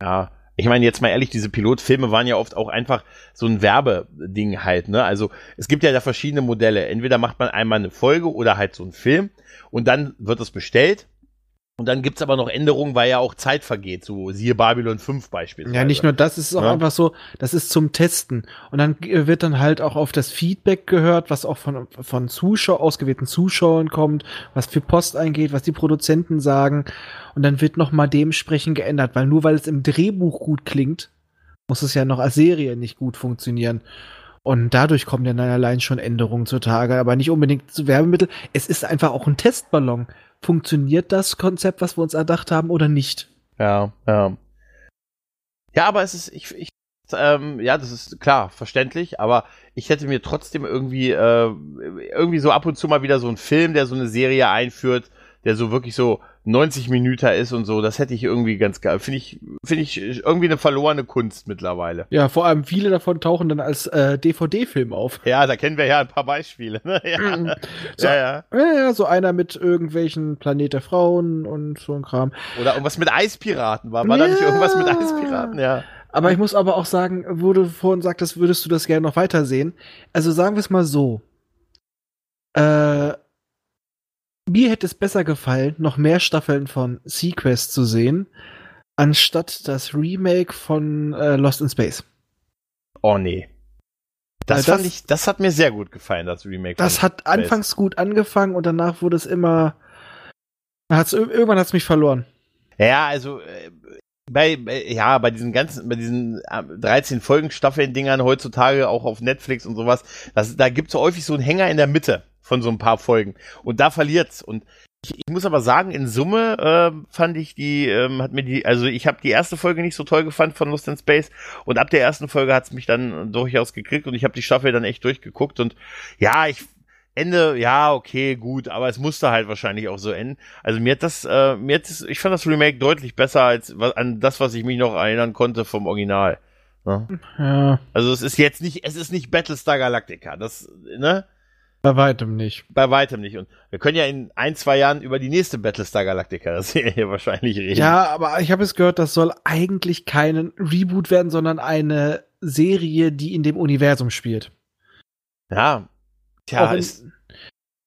Ja. Ich meine, jetzt mal ehrlich, diese Pilotfilme waren ja oft auch einfach so ein Werbeding halt, ne? Also, es gibt ja da verschiedene Modelle. Entweder macht man einmal eine Folge oder halt so einen Film und dann wird es bestellt. Und dann gibt's aber noch Änderungen, weil ja auch Zeit vergeht, so siehe Babylon 5 beispielsweise. Ja, nicht nur das, es ist auch Ja. einfach so, das ist zum Testen. Und dann äh, wird dann halt auch auf das Feedback gehört, was auch von, von Zuschau ausgewählten Zuschauern kommt, was für Post eingeht, was die Produzenten sagen. Und dann wird noch mal dementsprechend geändert, weil nur weil es im Drehbuch gut klingt, muss es ja noch als Serie nicht gut funktionieren. Und dadurch kommen dann allein schon Änderungen zutage, aber nicht unbedingt zu Werbemittel. Es ist einfach auch ein Testballon. Funktioniert das Konzept, was wir uns erdacht haben, oder nicht? Ja, ja. Ja, aber es ist, ich, ich, ähm, ja, das ist klar, verständlich, aber ich hätte mir trotzdem irgendwie, äh, irgendwie so ab und zu mal wieder so einen Film, der so eine Serie einführt, der so wirklich so 90 Minuten ist und so, das hätte ich irgendwie ganz geil. Finde ich, finde ich irgendwie eine verlorene Kunst mittlerweile. Ja, vor allem viele davon tauchen dann als äh, DVD-Film auf. Ja, da kennen wir ja ein paar Beispiele. Ne? Ja. Mhm. So, ja, ja. Ja, ja, so einer mit irgendwelchen Planet der Frauen und so ein Kram. Oder irgendwas mit Eispiraten. War, war da nicht Ja. irgendwas mit Eispiraten? Ja. Aber ich muss aber auch sagen, wo du vorhin sagtest, würdest du das gerne noch weitersehen. Also sagen wir es mal so. Äh, mir hätte es besser gefallen, noch mehr Staffeln von Sequest zu sehen, anstatt das Remake von äh, Lost in Space. Oh nee. Das, das ich, das hat mir sehr gut gefallen, das Remake. Das hat Space. anfangs gut angefangen und danach wurde es immer. Hat's, irgendwann hat es mich verloren. Ja, also äh, bei, ja, bei diesen ganzen, bei diesen 13 äh, Folgen Staffeln-Dingern heutzutage auch auf Netflix und sowas, das, da gibt's so häufig so einen Hänger in der Mitte von so ein paar Folgen. Und da verliert's. Und ich, ich muss aber sagen, in Summe äh, fand ich die, ähm, hat mir die, also ich habe die erste Folge nicht so toll gefand von Lost in Space und ab der ersten Folge hat's mich dann durchaus gekriegt und ich habe die Staffel dann echt durchgeguckt und ja, ich Ende, ja, okay, gut, aber es musste halt wahrscheinlich auch so enden. Also mir hat das, äh, mir hat das, ich fand das Remake deutlich besser als an das, was ich mich noch erinnern konnte vom Original. Ne? Ja. Also es ist jetzt nicht, es ist nicht Battlestar Galactica, das, ne? Bei weitem nicht. Bei weitem nicht. Und wir können ja in ein, zwei Jahren über die nächste Battlestar Galactica-Serie wahrscheinlich reden. Ja, aber ich habe es gehört, das soll eigentlich kein Reboot werden, sondern eine Serie, die in dem Universum spielt. Ja, Tja, ist.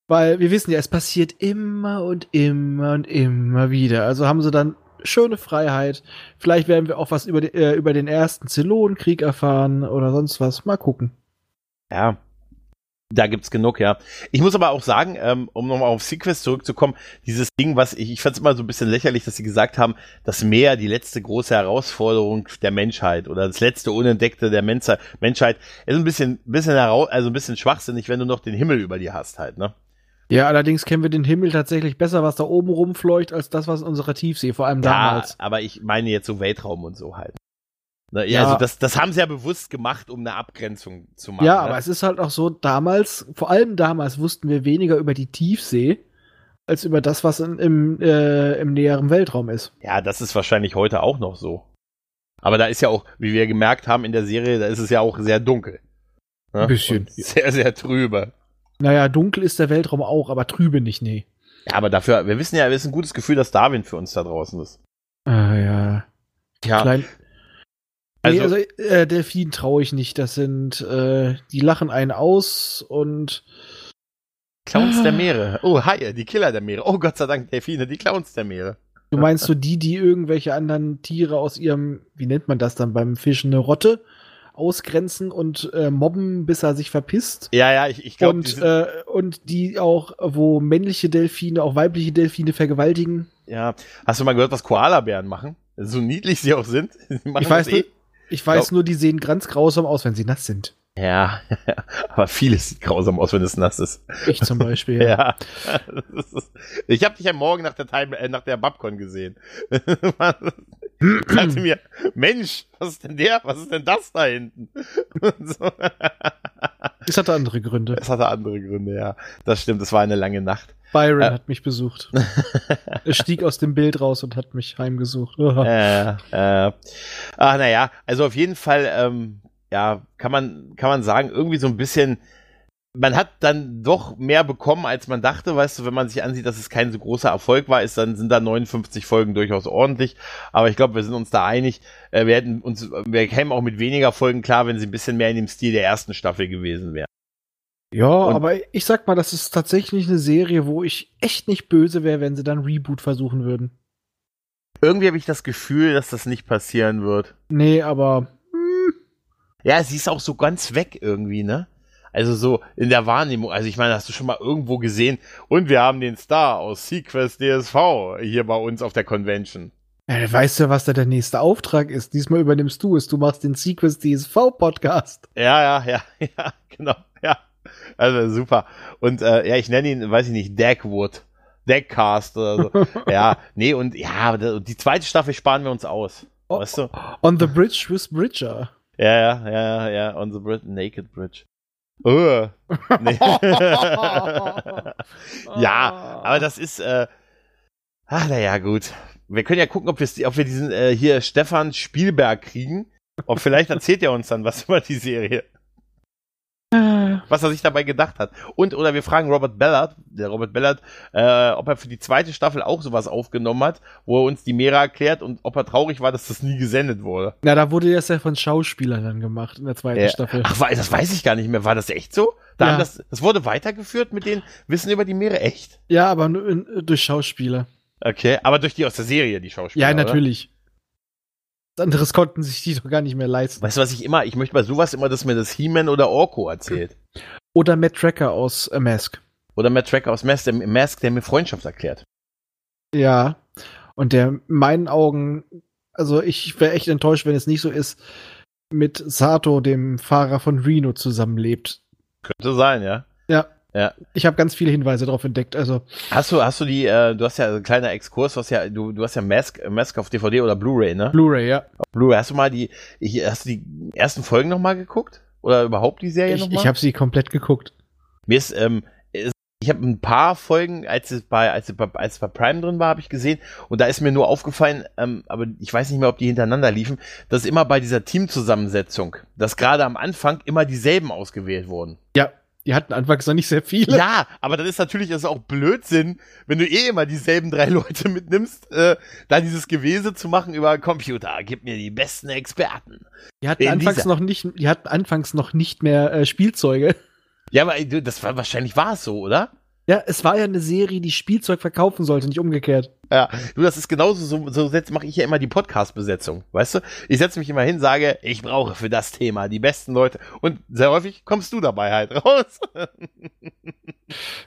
Weil wir wissen ja, es passiert immer und immer und immer wieder. Also haben sie dann schöne Freiheit. Vielleicht werden wir auch was über, äh, über den ersten Zylonenkrieg erfahren oder sonst was. Mal gucken. Ja, da gibt's genug, ja. Ich muss aber auch sagen, ähm, um nochmal auf Sequest zurückzukommen, dieses Ding, was ich, ich fand es immer so ein bisschen lächerlich, dass sie gesagt haben, das Meer die letzte große Herausforderung der Menschheit oder das letzte Unentdeckte der Menschheit, Menschheit ist ein bisschen, bisschen heraus, also ein bisschen schwachsinnig, wenn du noch den Himmel über dir hast halt, ne? Ja, allerdings kennen wir den Himmel tatsächlich besser, was da oben rumfleucht, als das, was in unserer Tiefsee, vor allem damals. Ja, aber ich meine jetzt so Weltraum und so halt. Na, ja, also das, das haben sie ja bewusst gemacht, um eine Abgrenzung zu machen. Ja, ne? aber es ist halt auch so, damals, vor allem damals wussten wir weniger über die Tiefsee, als über das, was in, im, äh, im näheren Weltraum ist. Ja, das ist wahrscheinlich heute auch noch so. Aber da ist ja auch, wie wir gemerkt haben in der Serie, da ist es ja auch sehr dunkel. Ne? Ein bisschen. Und sehr, sehr trübe. Naja, dunkel ist der Weltraum auch, aber trübe nicht, nee. Ja, aber dafür, wir wissen ja, es ist ein gutes Gefühl, dass Darwin für uns da draußen ist. Ah, ja. Ja. Klein, also, nee, also äh, Delfin traue ich nicht. Das sind, äh, die lachen einen aus und Clowns ah. der Meere. Oh, Haie, die Killer der Meere. Oh Gott sei Dank, Delfine, die Clowns der Meere. Du meinst so die, die irgendwelche anderen Tiere aus ihrem, wie nennt man das dann beim Fischen, eine Rotte ausgrenzen und äh, mobben, bis er sich verpisst. Ja, ja, ich, ich glaube. Und, äh, und die auch, wo männliche Delfine auch weibliche Delfine vergewaltigen. Ja, hast du mal gehört, was Koalabären machen? So niedlich sie auch sind. ich weiß, eh. Ich weiß glaub, nur, die sehen ganz grausam aus, wenn sie nass sind. Ja, aber vieles sieht grausam aus, wenn es nass ist. Ich zum Beispiel. ja. ich habe dich ja morgen nach der, Time, äh, nach der Babcon gesehen. ich dachte mir, Mensch, was ist denn der? Was ist denn das da hinten? so. Es hatte andere Gründe. Es hatte andere Gründe, ja. Das stimmt, es war eine lange Nacht. Byron äh. hat mich besucht. er stieg aus dem Bild raus und hat mich heimgesucht. äh, äh. Ach, naja, also auf jeden Fall, ähm, ja, kann man, kann man sagen, irgendwie so ein bisschen, man hat dann doch mehr bekommen, als man dachte, weißt du, wenn man sich ansieht, dass es kein so großer Erfolg war, ist, dann sind da 59 Folgen durchaus ordentlich. Aber ich glaube, wir sind uns da einig. Äh, wir hätten uns, wir kämen auch mit weniger Folgen klar, wenn sie ein bisschen mehr in dem Stil der ersten Staffel gewesen wären. Ja, und aber ich sag mal, das ist tatsächlich eine Serie, wo ich echt nicht böse wäre, wenn sie dann Reboot versuchen würden. Irgendwie habe ich das Gefühl, dass das nicht passieren wird. Nee, aber. Hm. Ja, sie ist auch so ganz weg irgendwie, ne? Also so in der Wahrnehmung. Also ich meine, hast du schon mal irgendwo gesehen? Und wir haben den Star aus Sequest DSV hier bei uns auf der Convention. Ja, weißt du, was da der nächste Auftrag ist? Diesmal übernimmst du es. Du machst den Sequest DSV Podcast. Ja, ja, ja, ja, genau. Ja. Also super. Und äh, ja, ich nenne ihn, weiß ich nicht, Deckwood. Deckcast oder so. ja, nee, und ja, die zweite Staffel sparen wir uns aus. Oh, weißt du? On the Bridge with Bridger. Ja, ja, ja, ja, on the bridge, Naked Bridge. Oh. Nee. ja, aber das ist, äh, ach, naja, gut. Wir können ja gucken, ob, ob wir diesen äh, hier Stefan Spielberg kriegen. Ob vielleicht erzählt er uns dann was über die Serie was er sich dabei gedacht hat. Und, oder wir fragen Robert Ballard, der Robert Ballard, äh, ob er für die zweite Staffel auch sowas aufgenommen hat, wo er uns die Meere erklärt und ob er traurig war, dass das nie gesendet wurde. Ja, da wurde das ja von Schauspielern dann gemacht in der zweiten äh, Staffel. Ach, das weiß ich gar nicht mehr. War das echt so? Da ja. das, das wurde weitergeführt mit den Wissen über die Meere, echt? Ja, aber nur in, durch Schauspieler. Okay, aber durch die aus der Serie, die Schauspieler. Ja, natürlich. Oder? Anderes konnten sich die doch gar nicht mehr leisten. Weißt du, was ich immer, ich möchte bei sowas immer, dass mir das He-Man oder Orko erzählt. Oder Matt Tracker aus A Mask. Oder Matt Tracker aus Mask, der, Mask, der mir Freundschaft erklärt. Ja. Und der in meinen Augen, also ich wäre echt enttäuscht, wenn es nicht so ist, mit Sato, dem Fahrer von Reno, zusammenlebt. Könnte sein, ja. Ja. Ich habe ganz viele Hinweise darauf entdeckt. Also hast du hast du die äh, du hast ja ein kleiner Exkurs, du hast ja du du hast ja Mask Mask auf DVD oder Blu-ray, ne? Blu-ray, ja. Blu-ray. Hast du mal die ich, hast du die ersten Folgen noch mal geguckt oder überhaupt die Serie ich, noch mal? Ich habe sie komplett geguckt. Mir ist ähm, ich habe ein paar Folgen, als es bei, als es bei, als es bei Prime drin war, habe ich gesehen. Und da ist mir nur aufgefallen, ähm, aber ich weiß nicht mehr, ob die hintereinander liefen, dass immer bei dieser Teamzusammensetzung, dass gerade am Anfang immer dieselben ausgewählt wurden. Ja, die hatten anfangs noch nicht sehr viele. Ja, aber dann ist natürlich das auch Blödsinn, wenn du eh immer dieselben drei Leute mitnimmst, äh, da dieses Gewese zu machen über Computer. Gib mir die besten Experten. Die hatten anfangs noch nicht, die hatten anfangs noch nicht mehr äh, Spielzeuge. Ja, aber das war wahrscheinlich war es so, oder? Ja, es war ja eine Serie, die Spielzeug verkaufen sollte, nicht umgekehrt. Ja, du, das ist genauso, so, so mache ich ja immer die Podcast-Besetzung, weißt du? Ich setze mich immer hin, sage, ich brauche für das Thema die besten Leute. Und sehr häufig kommst du dabei halt raus.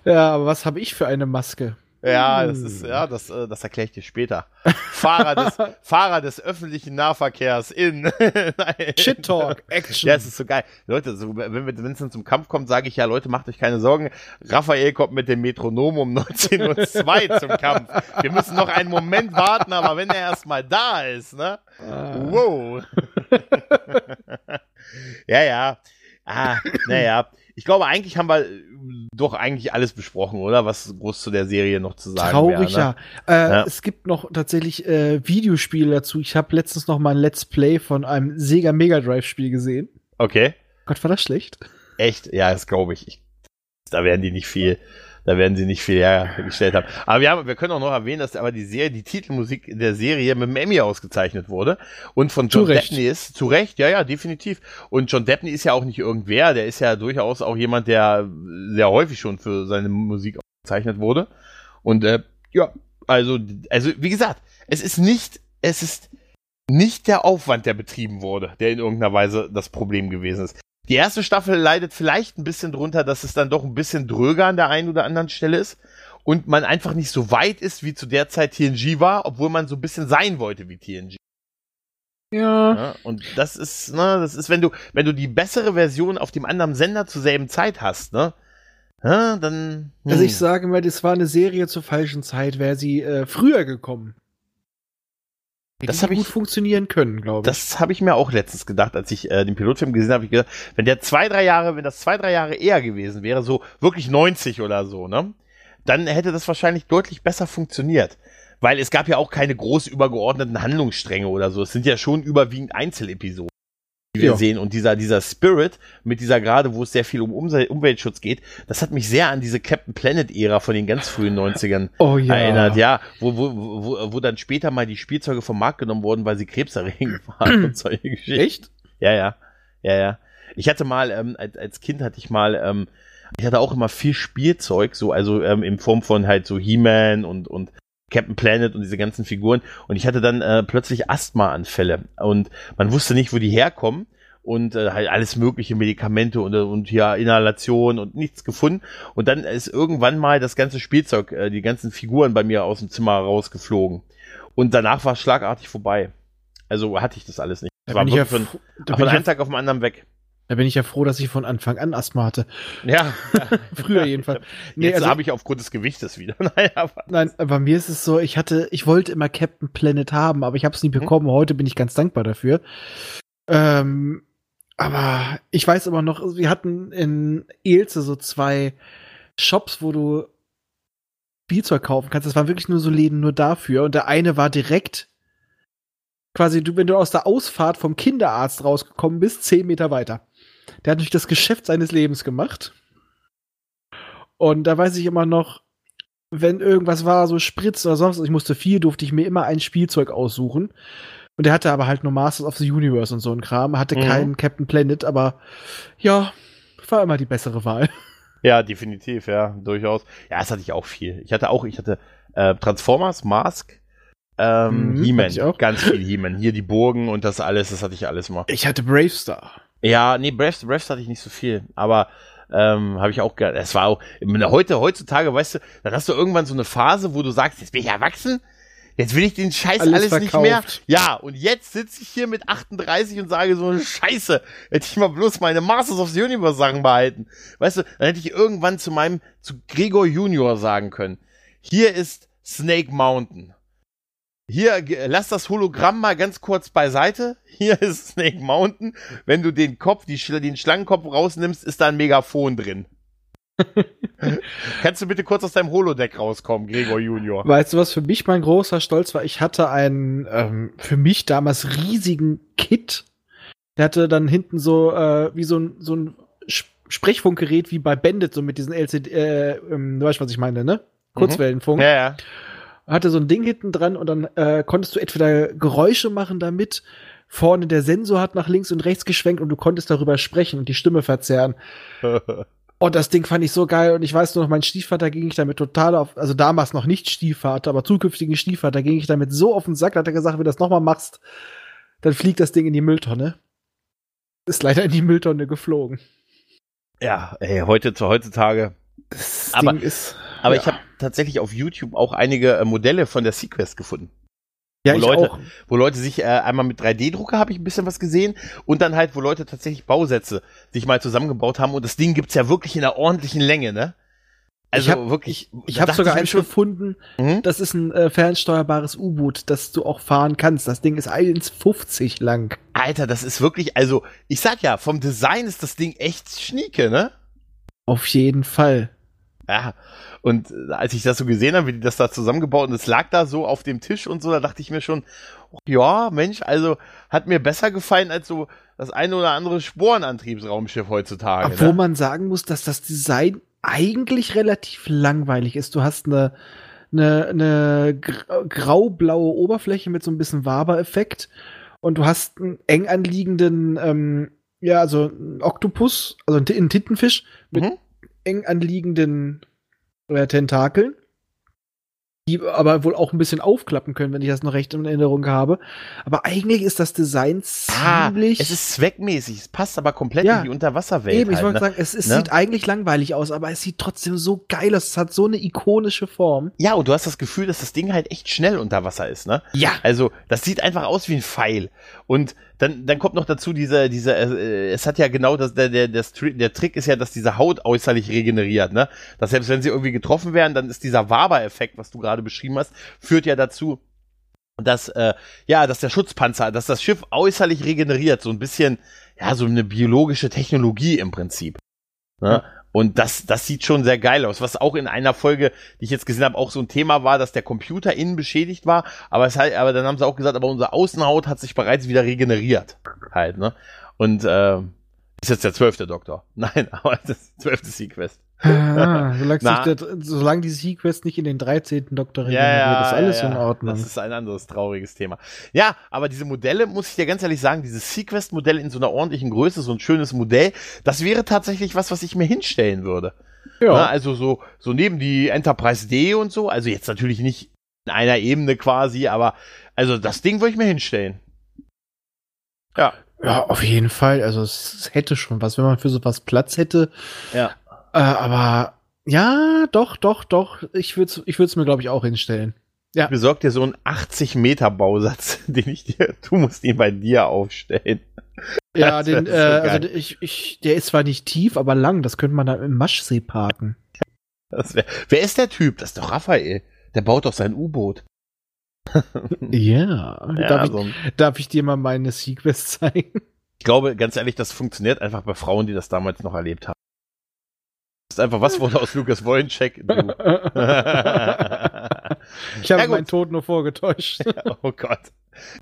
ja, aber was habe ich für eine Maske? Ja, das ist, ja, das, äh, das erkläre ich dir später. Fahrer des, Fahrer des öffentlichen Nahverkehrs in. Shit Talk, Action. Ja, es ist so geil. Leute, so, wenn wenn es dann zum Kampf kommt, sage ich ja, Leute, macht euch keine Sorgen. Raphael kommt mit dem Metronom um 19.02 Uhr zum Kampf. Wir müssen noch einen Moment warten, aber wenn er erstmal da ist, ne? Ah. Wow. ja, ja. Ah, naja. Ich glaube, eigentlich haben wir doch eigentlich alles besprochen, oder? Was groß zu der Serie noch zu sagen Traurig, wäre, ne? ja. Äh, ja. Es gibt noch tatsächlich äh, Videospiele dazu. Ich habe letztens noch mal ein Let's Play von einem Sega Mega Drive Spiel gesehen. Okay. Gott, war das schlecht? Echt? Ja, das glaube ich. ich. Da werden die nicht viel da werden sie nicht viel hergestellt haben. Aber wir, haben, wir können auch noch erwähnen, dass aber die Serie, die Titelmusik der Serie mit dem Emmy ausgezeichnet wurde. Und von John Debney ist, zu Recht, ja, ja, definitiv. Und John Debney ist ja auch nicht irgendwer, der ist ja durchaus auch jemand, der sehr häufig schon für seine Musik ausgezeichnet wurde. Und äh, ja, also, also wie gesagt, es ist nicht, es ist nicht der Aufwand, der betrieben wurde, der in irgendeiner Weise das Problem gewesen ist. Die erste Staffel leidet vielleicht ein bisschen drunter, dass es dann doch ein bisschen dröger an der einen oder anderen Stelle ist und man einfach nicht so weit ist, wie zu der Zeit TNG war, obwohl man so ein bisschen sein wollte wie TNG. Ja. ja. Und das ist, ne, das ist, wenn du, wenn du die bessere Version auf dem anderen Sender zur selben Zeit hast, ne, ja, dann. Hm. Also ich sage mal, das war eine Serie zur falschen Zeit, wäre sie äh, früher gekommen. Das habe ich gut funktionieren können, glaube ich. Das habe ich mir auch letztens gedacht, als ich äh, den Pilotfilm gesehen habe. Ich gedacht, wenn der zwei, drei Jahre, wenn das zwei, drei Jahre eher gewesen wäre, so wirklich 90 oder so, ne, dann hätte das wahrscheinlich deutlich besser funktioniert. Weil es gab ja auch keine groß übergeordneten Handlungsstränge oder so. Es sind ja schon überwiegend Einzelepisoden die wir ja. sehen. Und dieser, dieser Spirit mit dieser gerade, wo es sehr viel um Umweltschutz geht, das hat mich sehr an diese Captain Planet-Ära von den ganz frühen 90ern oh, ja. erinnert, ja, wo, wo, wo, wo dann später mal die Spielzeuge vom Markt genommen wurden, weil sie krebserregend waren und solche Geschichten. Echt? Ja, ja. Ja, ja. Ich hatte mal, ähm, als, als Kind hatte ich mal, ähm, ich hatte auch immer viel Spielzeug, so, also ähm, in Form von halt so He-Man und, und Captain Planet und diese ganzen Figuren. Und ich hatte dann äh, plötzlich Asthmaanfälle und man wusste nicht, wo die herkommen und äh, halt alles mögliche Medikamente und, und ja Inhalation und nichts gefunden. Und dann ist irgendwann mal das ganze Spielzeug, äh, die ganzen Figuren bei mir aus dem Zimmer rausgeflogen. Und danach war es schlagartig vorbei. Also hatte ich das alles nicht. Das war wirklich ja von, von einem Tag auf den anderen weg. Da bin ich ja froh, dass ich von Anfang an Asthma hatte. Ja. Früher jedenfalls. Nee, Jetzt also, habe ich aufgrund des Gewichtes wieder. naja, Nein, bei mir ist es so, ich hatte, ich wollte immer Captain Planet haben, aber ich habe es nie hm? bekommen. Hm. Heute bin ich ganz dankbar dafür. Ähm, aber ich weiß aber noch, wir hatten in Elze so zwei Shops, wo du Spielzeug kaufen kannst. Das waren wirklich nur so Läden nur dafür. Und der eine war direkt quasi, du, wenn du aus der Ausfahrt vom Kinderarzt rausgekommen bist, zehn Meter weiter. Der hat natürlich das Geschäft seines Lebens gemacht. Und da weiß ich immer noch, wenn irgendwas war, so Spritz oder sonst, ich musste viel, durfte ich mir immer ein Spielzeug aussuchen. Und der hatte aber halt nur Masters of the Universe und so ein Kram. Hatte mhm. keinen Captain Planet, aber ja, war immer die bessere Wahl. Ja, definitiv, ja, durchaus. Ja, das hatte ich auch viel. Ich hatte auch, ich hatte äh, Transformers, Mask, ähm, mhm, He-Man, ganz viel He-Man. Hier die Burgen und das alles, das hatte ich alles mal. Ich hatte Bravestar. Ja, nee, Braves, Braves hatte ich nicht so viel, aber ähm, habe ich auch gehabt. Es war auch heute heutzutage, weißt du, dann hast du irgendwann so eine Phase, wo du sagst, jetzt bin ich erwachsen, jetzt will ich den Scheiß alles, alles nicht mehr. Ja, und jetzt sitze ich hier mit 38 und sage so Scheiße, hätte ich mal bloß meine Masters of the Universe Sachen behalten. Weißt du, dann hätte ich irgendwann zu meinem zu Gregor Junior sagen können. Hier ist Snake Mountain. Hier, lass das Hologramm mal ganz kurz beiseite. Hier ist Snake Mountain. Wenn du den Kopf, die, den Schlangenkopf rausnimmst, ist da ein Megafon drin. Kannst du bitte kurz aus deinem Holodeck rauskommen, Gregor Junior? Weißt du, was für mich mein großer Stolz war? Ich hatte einen ähm, für mich damals riesigen Kit. Der hatte dann hinten so äh, wie so ein, so ein Sprechfunkgerät wie bei Bandit, so mit diesen LCD, äh, ähm, du weißt, was ich meine, ne? Mhm. Kurzwellenfunk. Ja, ja hatte so ein Ding hinten dran und dann äh, konntest du entweder Geräusche machen damit. Vorne der Sensor hat nach links und rechts geschwenkt und du konntest darüber sprechen und die Stimme verzerren. und das Ding fand ich so geil und ich weiß nur noch, mein Stiefvater ging ich damit total auf, also damals noch nicht Stiefvater, aber zukünftigen Stiefvater ging ich damit so auf den Sack, da hat er gesagt, wenn du das nochmal machst, dann fliegt das Ding in die Mülltonne. Ist leider in die Mülltonne geflogen. Ja, ey, heute zu heutzutage. Das aber, Ding ist aber ja. ich habe tatsächlich auf YouTube auch einige äh, Modelle von der Sequest gefunden. Ja, wo, Leute, auch. wo Leute sich äh, einmal mit 3D-Drucker habe ich ein bisschen was gesehen und dann halt, wo Leute tatsächlich Bausätze sich mal zusammengebaut haben und das Ding gibt's ja wirklich in einer ordentlichen Länge, ne? Also ich hab, wirklich. Ich, ich habe sogar eins gefunden. Mhm. Das ist ein äh, fernsteuerbares U-Boot, das du auch fahren kannst. Das Ding ist 1,50 lang. Alter, das ist wirklich, also ich sag ja, vom Design ist das Ding echt schnieke, ne? Auf jeden Fall. Ja, und äh, als ich das so gesehen habe, wie die das da zusammengebaut und es lag da so auf dem Tisch und so, da dachte ich mir schon, oh, ja, Mensch, also hat mir besser gefallen als so das eine oder andere Sporenantriebsraumschiff heutzutage. Obwohl ne? man sagen muss, dass das Design eigentlich relativ langweilig ist. Du hast eine, eine, eine grau-blaue Oberfläche mit so ein bisschen Waber-Effekt und du hast einen eng anliegenden, ähm, ja, also einen Oktopus, also einen Tintenfisch mit mhm eng anliegenden äh, Tentakeln, die aber wohl auch ein bisschen aufklappen können, wenn ich das noch recht in Erinnerung habe. Aber eigentlich ist das Design ah, ziemlich. Ah, es ist zweckmäßig, es passt aber komplett ja, in die Unterwasserwelt. Eben, ich halt, wollte ne? sagen, es, es ne? sieht eigentlich langweilig aus, aber es sieht trotzdem so geil aus. Es hat so eine ikonische Form. Ja, und du hast das Gefühl, dass das Ding halt echt schnell unter Wasser ist, ne? Ja. Also, das sieht einfach aus wie ein Pfeil. Und dann, dann kommt noch dazu diese, diese, äh, es hat ja genau das, der, der, der, der Trick ist ja, dass diese Haut äußerlich regeneriert, ne? Dass selbst wenn sie irgendwie getroffen werden, dann ist dieser Waber-Effekt, was du gerade beschrieben hast, führt ja dazu, dass, äh, ja, dass der Schutzpanzer, dass das Schiff äußerlich regeneriert, so ein bisschen, ja, so eine biologische Technologie im Prinzip. Ne? Ja. Und das, das sieht schon sehr geil aus. Was auch in einer Folge, die ich jetzt gesehen habe, auch so ein Thema war, dass der Computer innen beschädigt war. Aber es halt, aber dann haben sie auch gesagt, aber unsere Außenhaut hat sich bereits wieder regeneriert. Halt, ne? Und äh, ist jetzt der zwölfte Doktor. Nein, aber das zwölfte Sequest. Ah, solange, der, solange die Sequest nicht in den 13. Doktor ja, ja, ist alles ja, in Ordnung. Das ist ein anderes trauriges Thema. Ja, aber diese Modelle, muss ich dir ganz ehrlich sagen, dieses Sequest-Modell in so einer ordentlichen Größe, so ein schönes Modell, das wäre tatsächlich was, was ich mir hinstellen würde. Ja. Na, also so, so neben die Enterprise D und so, also jetzt natürlich nicht in einer Ebene quasi, aber also das Ding würde ich mir hinstellen. Ja. Ja, auf jeden Fall. Also es hätte schon was, wenn man für sowas Platz hätte. Ja. Äh, aber ja, doch, doch, doch. Ich würde es ich würd's mir, glaube ich, auch hinstellen. Ja. Ich besorg dir so einen 80 Meter Bausatz, den ich dir, du musst ihn bei dir aufstellen. Ja, den, so äh, also ich, ich, der ist zwar nicht tief, aber lang. Das könnte man da im Maschsee parken. Wär, wer ist der Typ? Das ist doch Raphael. Der baut doch sein U-Boot. ja. ja darf, ich, darf ich dir mal meine Sequest zeigen? Ich glaube, ganz ehrlich, das funktioniert einfach bei Frauen, die das damals noch erlebt haben. Ist einfach, was wurde aus Lukas Wollencheck? ich habe meinen Tod nur vorgetäuscht. oh Gott.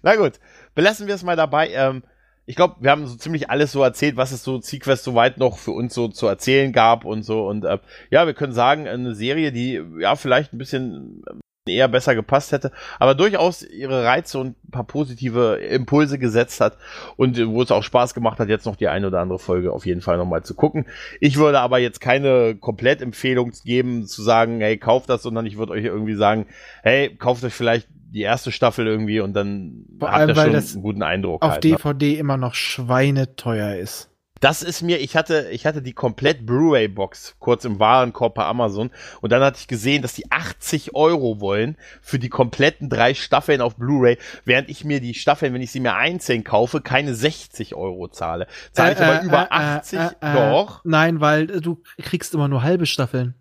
Na gut, belassen wir es mal dabei. Ähm, ich glaube, wir haben so ziemlich alles so erzählt, was es so Sequest soweit noch für uns so zu erzählen gab und so. Und äh, ja, wir können sagen, eine Serie, die ja vielleicht ein bisschen eher besser gepasst hätte, aber durchaus ihre Reize und ein paar positive Impulse gesetzt hat und wo es auch Spaß gemacht hat, jetzt noch die eine oder andere Folge auf jeden Fall nochmal zu gucken. Ich würde aber jetzt keine Komplettempfehlung geben, zu sagen, hey, kauft das, sondern ich würde euch irgendwie sagen, hey, kauft euch vielleicht die erste Staffel irgendwie und dann Vor habt ihr schon einen guten Eindruck. Auf halt, DVD ne? immer noch schweineteuer ist. Das ist mir, ich hatte, ich hatte die komplett Blu-ray-Box kurz im Warenkorb bei Amazon und dann hatte ich gesehen, dass die 80 Euro wollen für die kompletten drei Staffeln auf Blu-ray, während ich mir die Staffeln, wenn ich sie mir einzeln kaufe, keine 60 Euro zahle. Zahle ich äh, aber äh, über äh, 80 äh, äh, doch. Nein, weil du kriegst immer nur halbe Staffeln.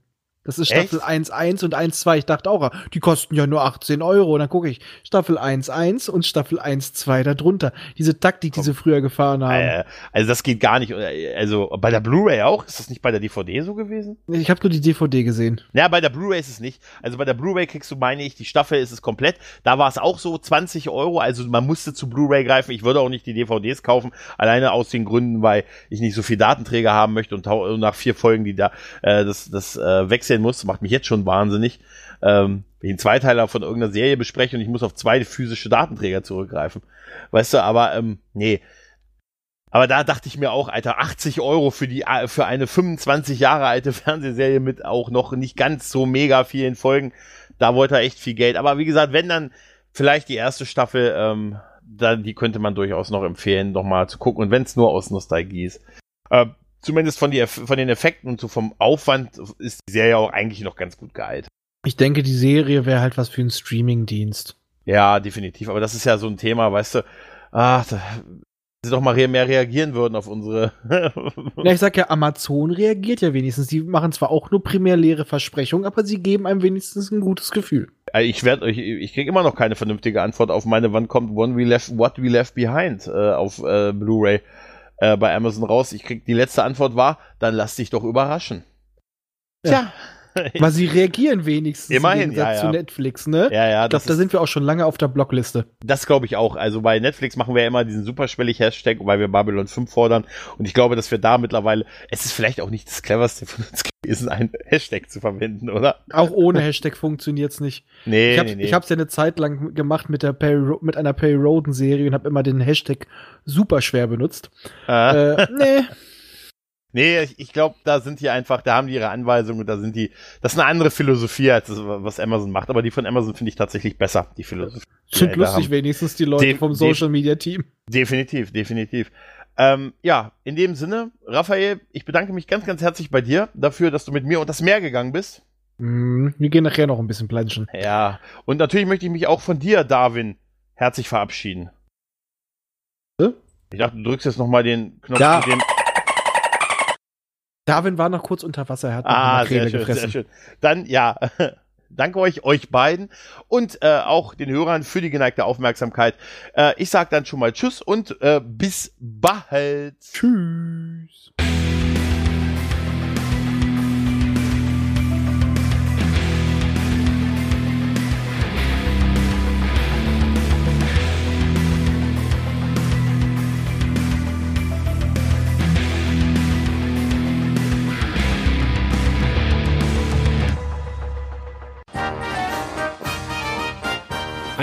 Das ist Staffel 1.1 und 1.2. Ich dachte auch, die kosten ja nur 18 Euro. Und dann gucke ich, Staffel 1.1 und Staffel 1.2 darunter. Diese Taktik, die sie früher gefahren haben. Äh, also das geht gar nicht. Also bei der Blu-ray auch? Ist das nicht bei der DVD so gewesen? Ich habe nur die DVD gesehen. Ja, bei der Blu-ray ist es nicht. Also bei der Blu-ray kriegst du, meine ich, die Staffel ist es komplett. Da war es auch so 20 Euro. Also man musste zu Blu-ray greifen. Ich würde auch nicht die DVDs kaufen. Alleine aus den Gründen, weil ich nicht so viel Datenträger haben möchte und nach vier Folgen, die da äh, das, das äh, wechseln erzählen muss, macht mich jetzt schon wahnsinnig. Ähm, wenn ich einen Zweiteiler von irgendeiner Serie bespreche und ich muss auf zwei physische Datenträger zurückgreifen. Weißt du, aber ähm, nee. Aber da dachte ich mir auch, Alter, 80 Euro für die für eine 25 Jahre alte Fernsehserie mit auch noch nicht ganz so mega vielen Folgen, da wollte er echt viel Geld. Aber wie gesagt, wenn dann vielleicht die erste Staffel, ähm, dann die könnte man durchaus noch empfehlen, noch mal zu gucken. Und wenn es nur aus Nostalgie ist. Äh, zumindest von, die, von den Effekten und so vom Aufwand ist die Serie auch eigentlich noch ganz gut gehalten. Ich denke, die Serie wäre halt was für einen Streaming-Dienst. Ja, definitiv. Aber das ist ja so ein Thema, weißt du, ach, da, sie doch mal mehr reagieren würden auf unsere. ja, ich sag ja, Amazon reagiert ja wenigstens. Die machen zwar auch nur primär leere Versprechungen, aber sie geben einem wenigstens ein gutes Gefühl. Ich werde euch, ich krieg immer noch keine vernünftige Antwort auf meine, wann kommt One We Left, What We Left Behind äh, auf äh, Blu-ray äh, bei Amazon raus. Ich krieg die letzte Antwort war, dann lass dich doch überraschen. Tja. Weil sie reagieren wenigstens Immerhin, ja, ja. zu Netflix, ne? Ja, ja. Ich glaube, da sind wir auch schon lange auf der Blockliste. Das glaube ich auch. Also bei Netflix machen wir ja immer diesen superschwellig Hashtag, weil wir Babylon 5 fordern. Und ich glaube, dass wir da mittlerweile, es ist vielleicht auch nicht das cleverste von uns gewesen, einen Hashtag zu verwenden, oder? Auch ohne Hashtag funktioniert's nicht. Nee, ich habe nee, nee. Ich hab's ja eine Zeit lang gemacht mit der Perry, mit einer Perry Roden Serie und habe immer den Hashtag super schwer benutzt. Ah. Äh, nee. Nee, ich, ich glaube, da sind die einfach, da haben die ihre Anweisungen, da sind die, das ist eine andere Philosophie, als das, was Amazon macht, aber die von Amazon finde ich tatsächlich besser, die Philosophie. Sind lustig wenigstens die Leute de vom Social Media Team. Definitiv, definitiv. Ähm, ja, in dem Sinne, Raphael, ich bedanke mich ganz, ganz herzlich bei dir dafür, dass du mit mir und das Meer gegangen bist. Mm, wir gehen nachher noch ein bisschen planschen. Ja, und natürlich möchte ich mich auch von dir, Darwin, herzlich verabschieden. Ich dachte, du drückst jetzt nochmal den Knopf ja. mit dem Darwin war noch kurz unter Wasser, er hat ah, noch sehr schön, gefressen. Sehr schön. Dann, ja, danke euch, euch beiden und äh, auch den Hörern für die geneigte Aufmerksamkeit. Äh, ich sag dann schon mal Tschüss und äh, bis bald. Tschüss.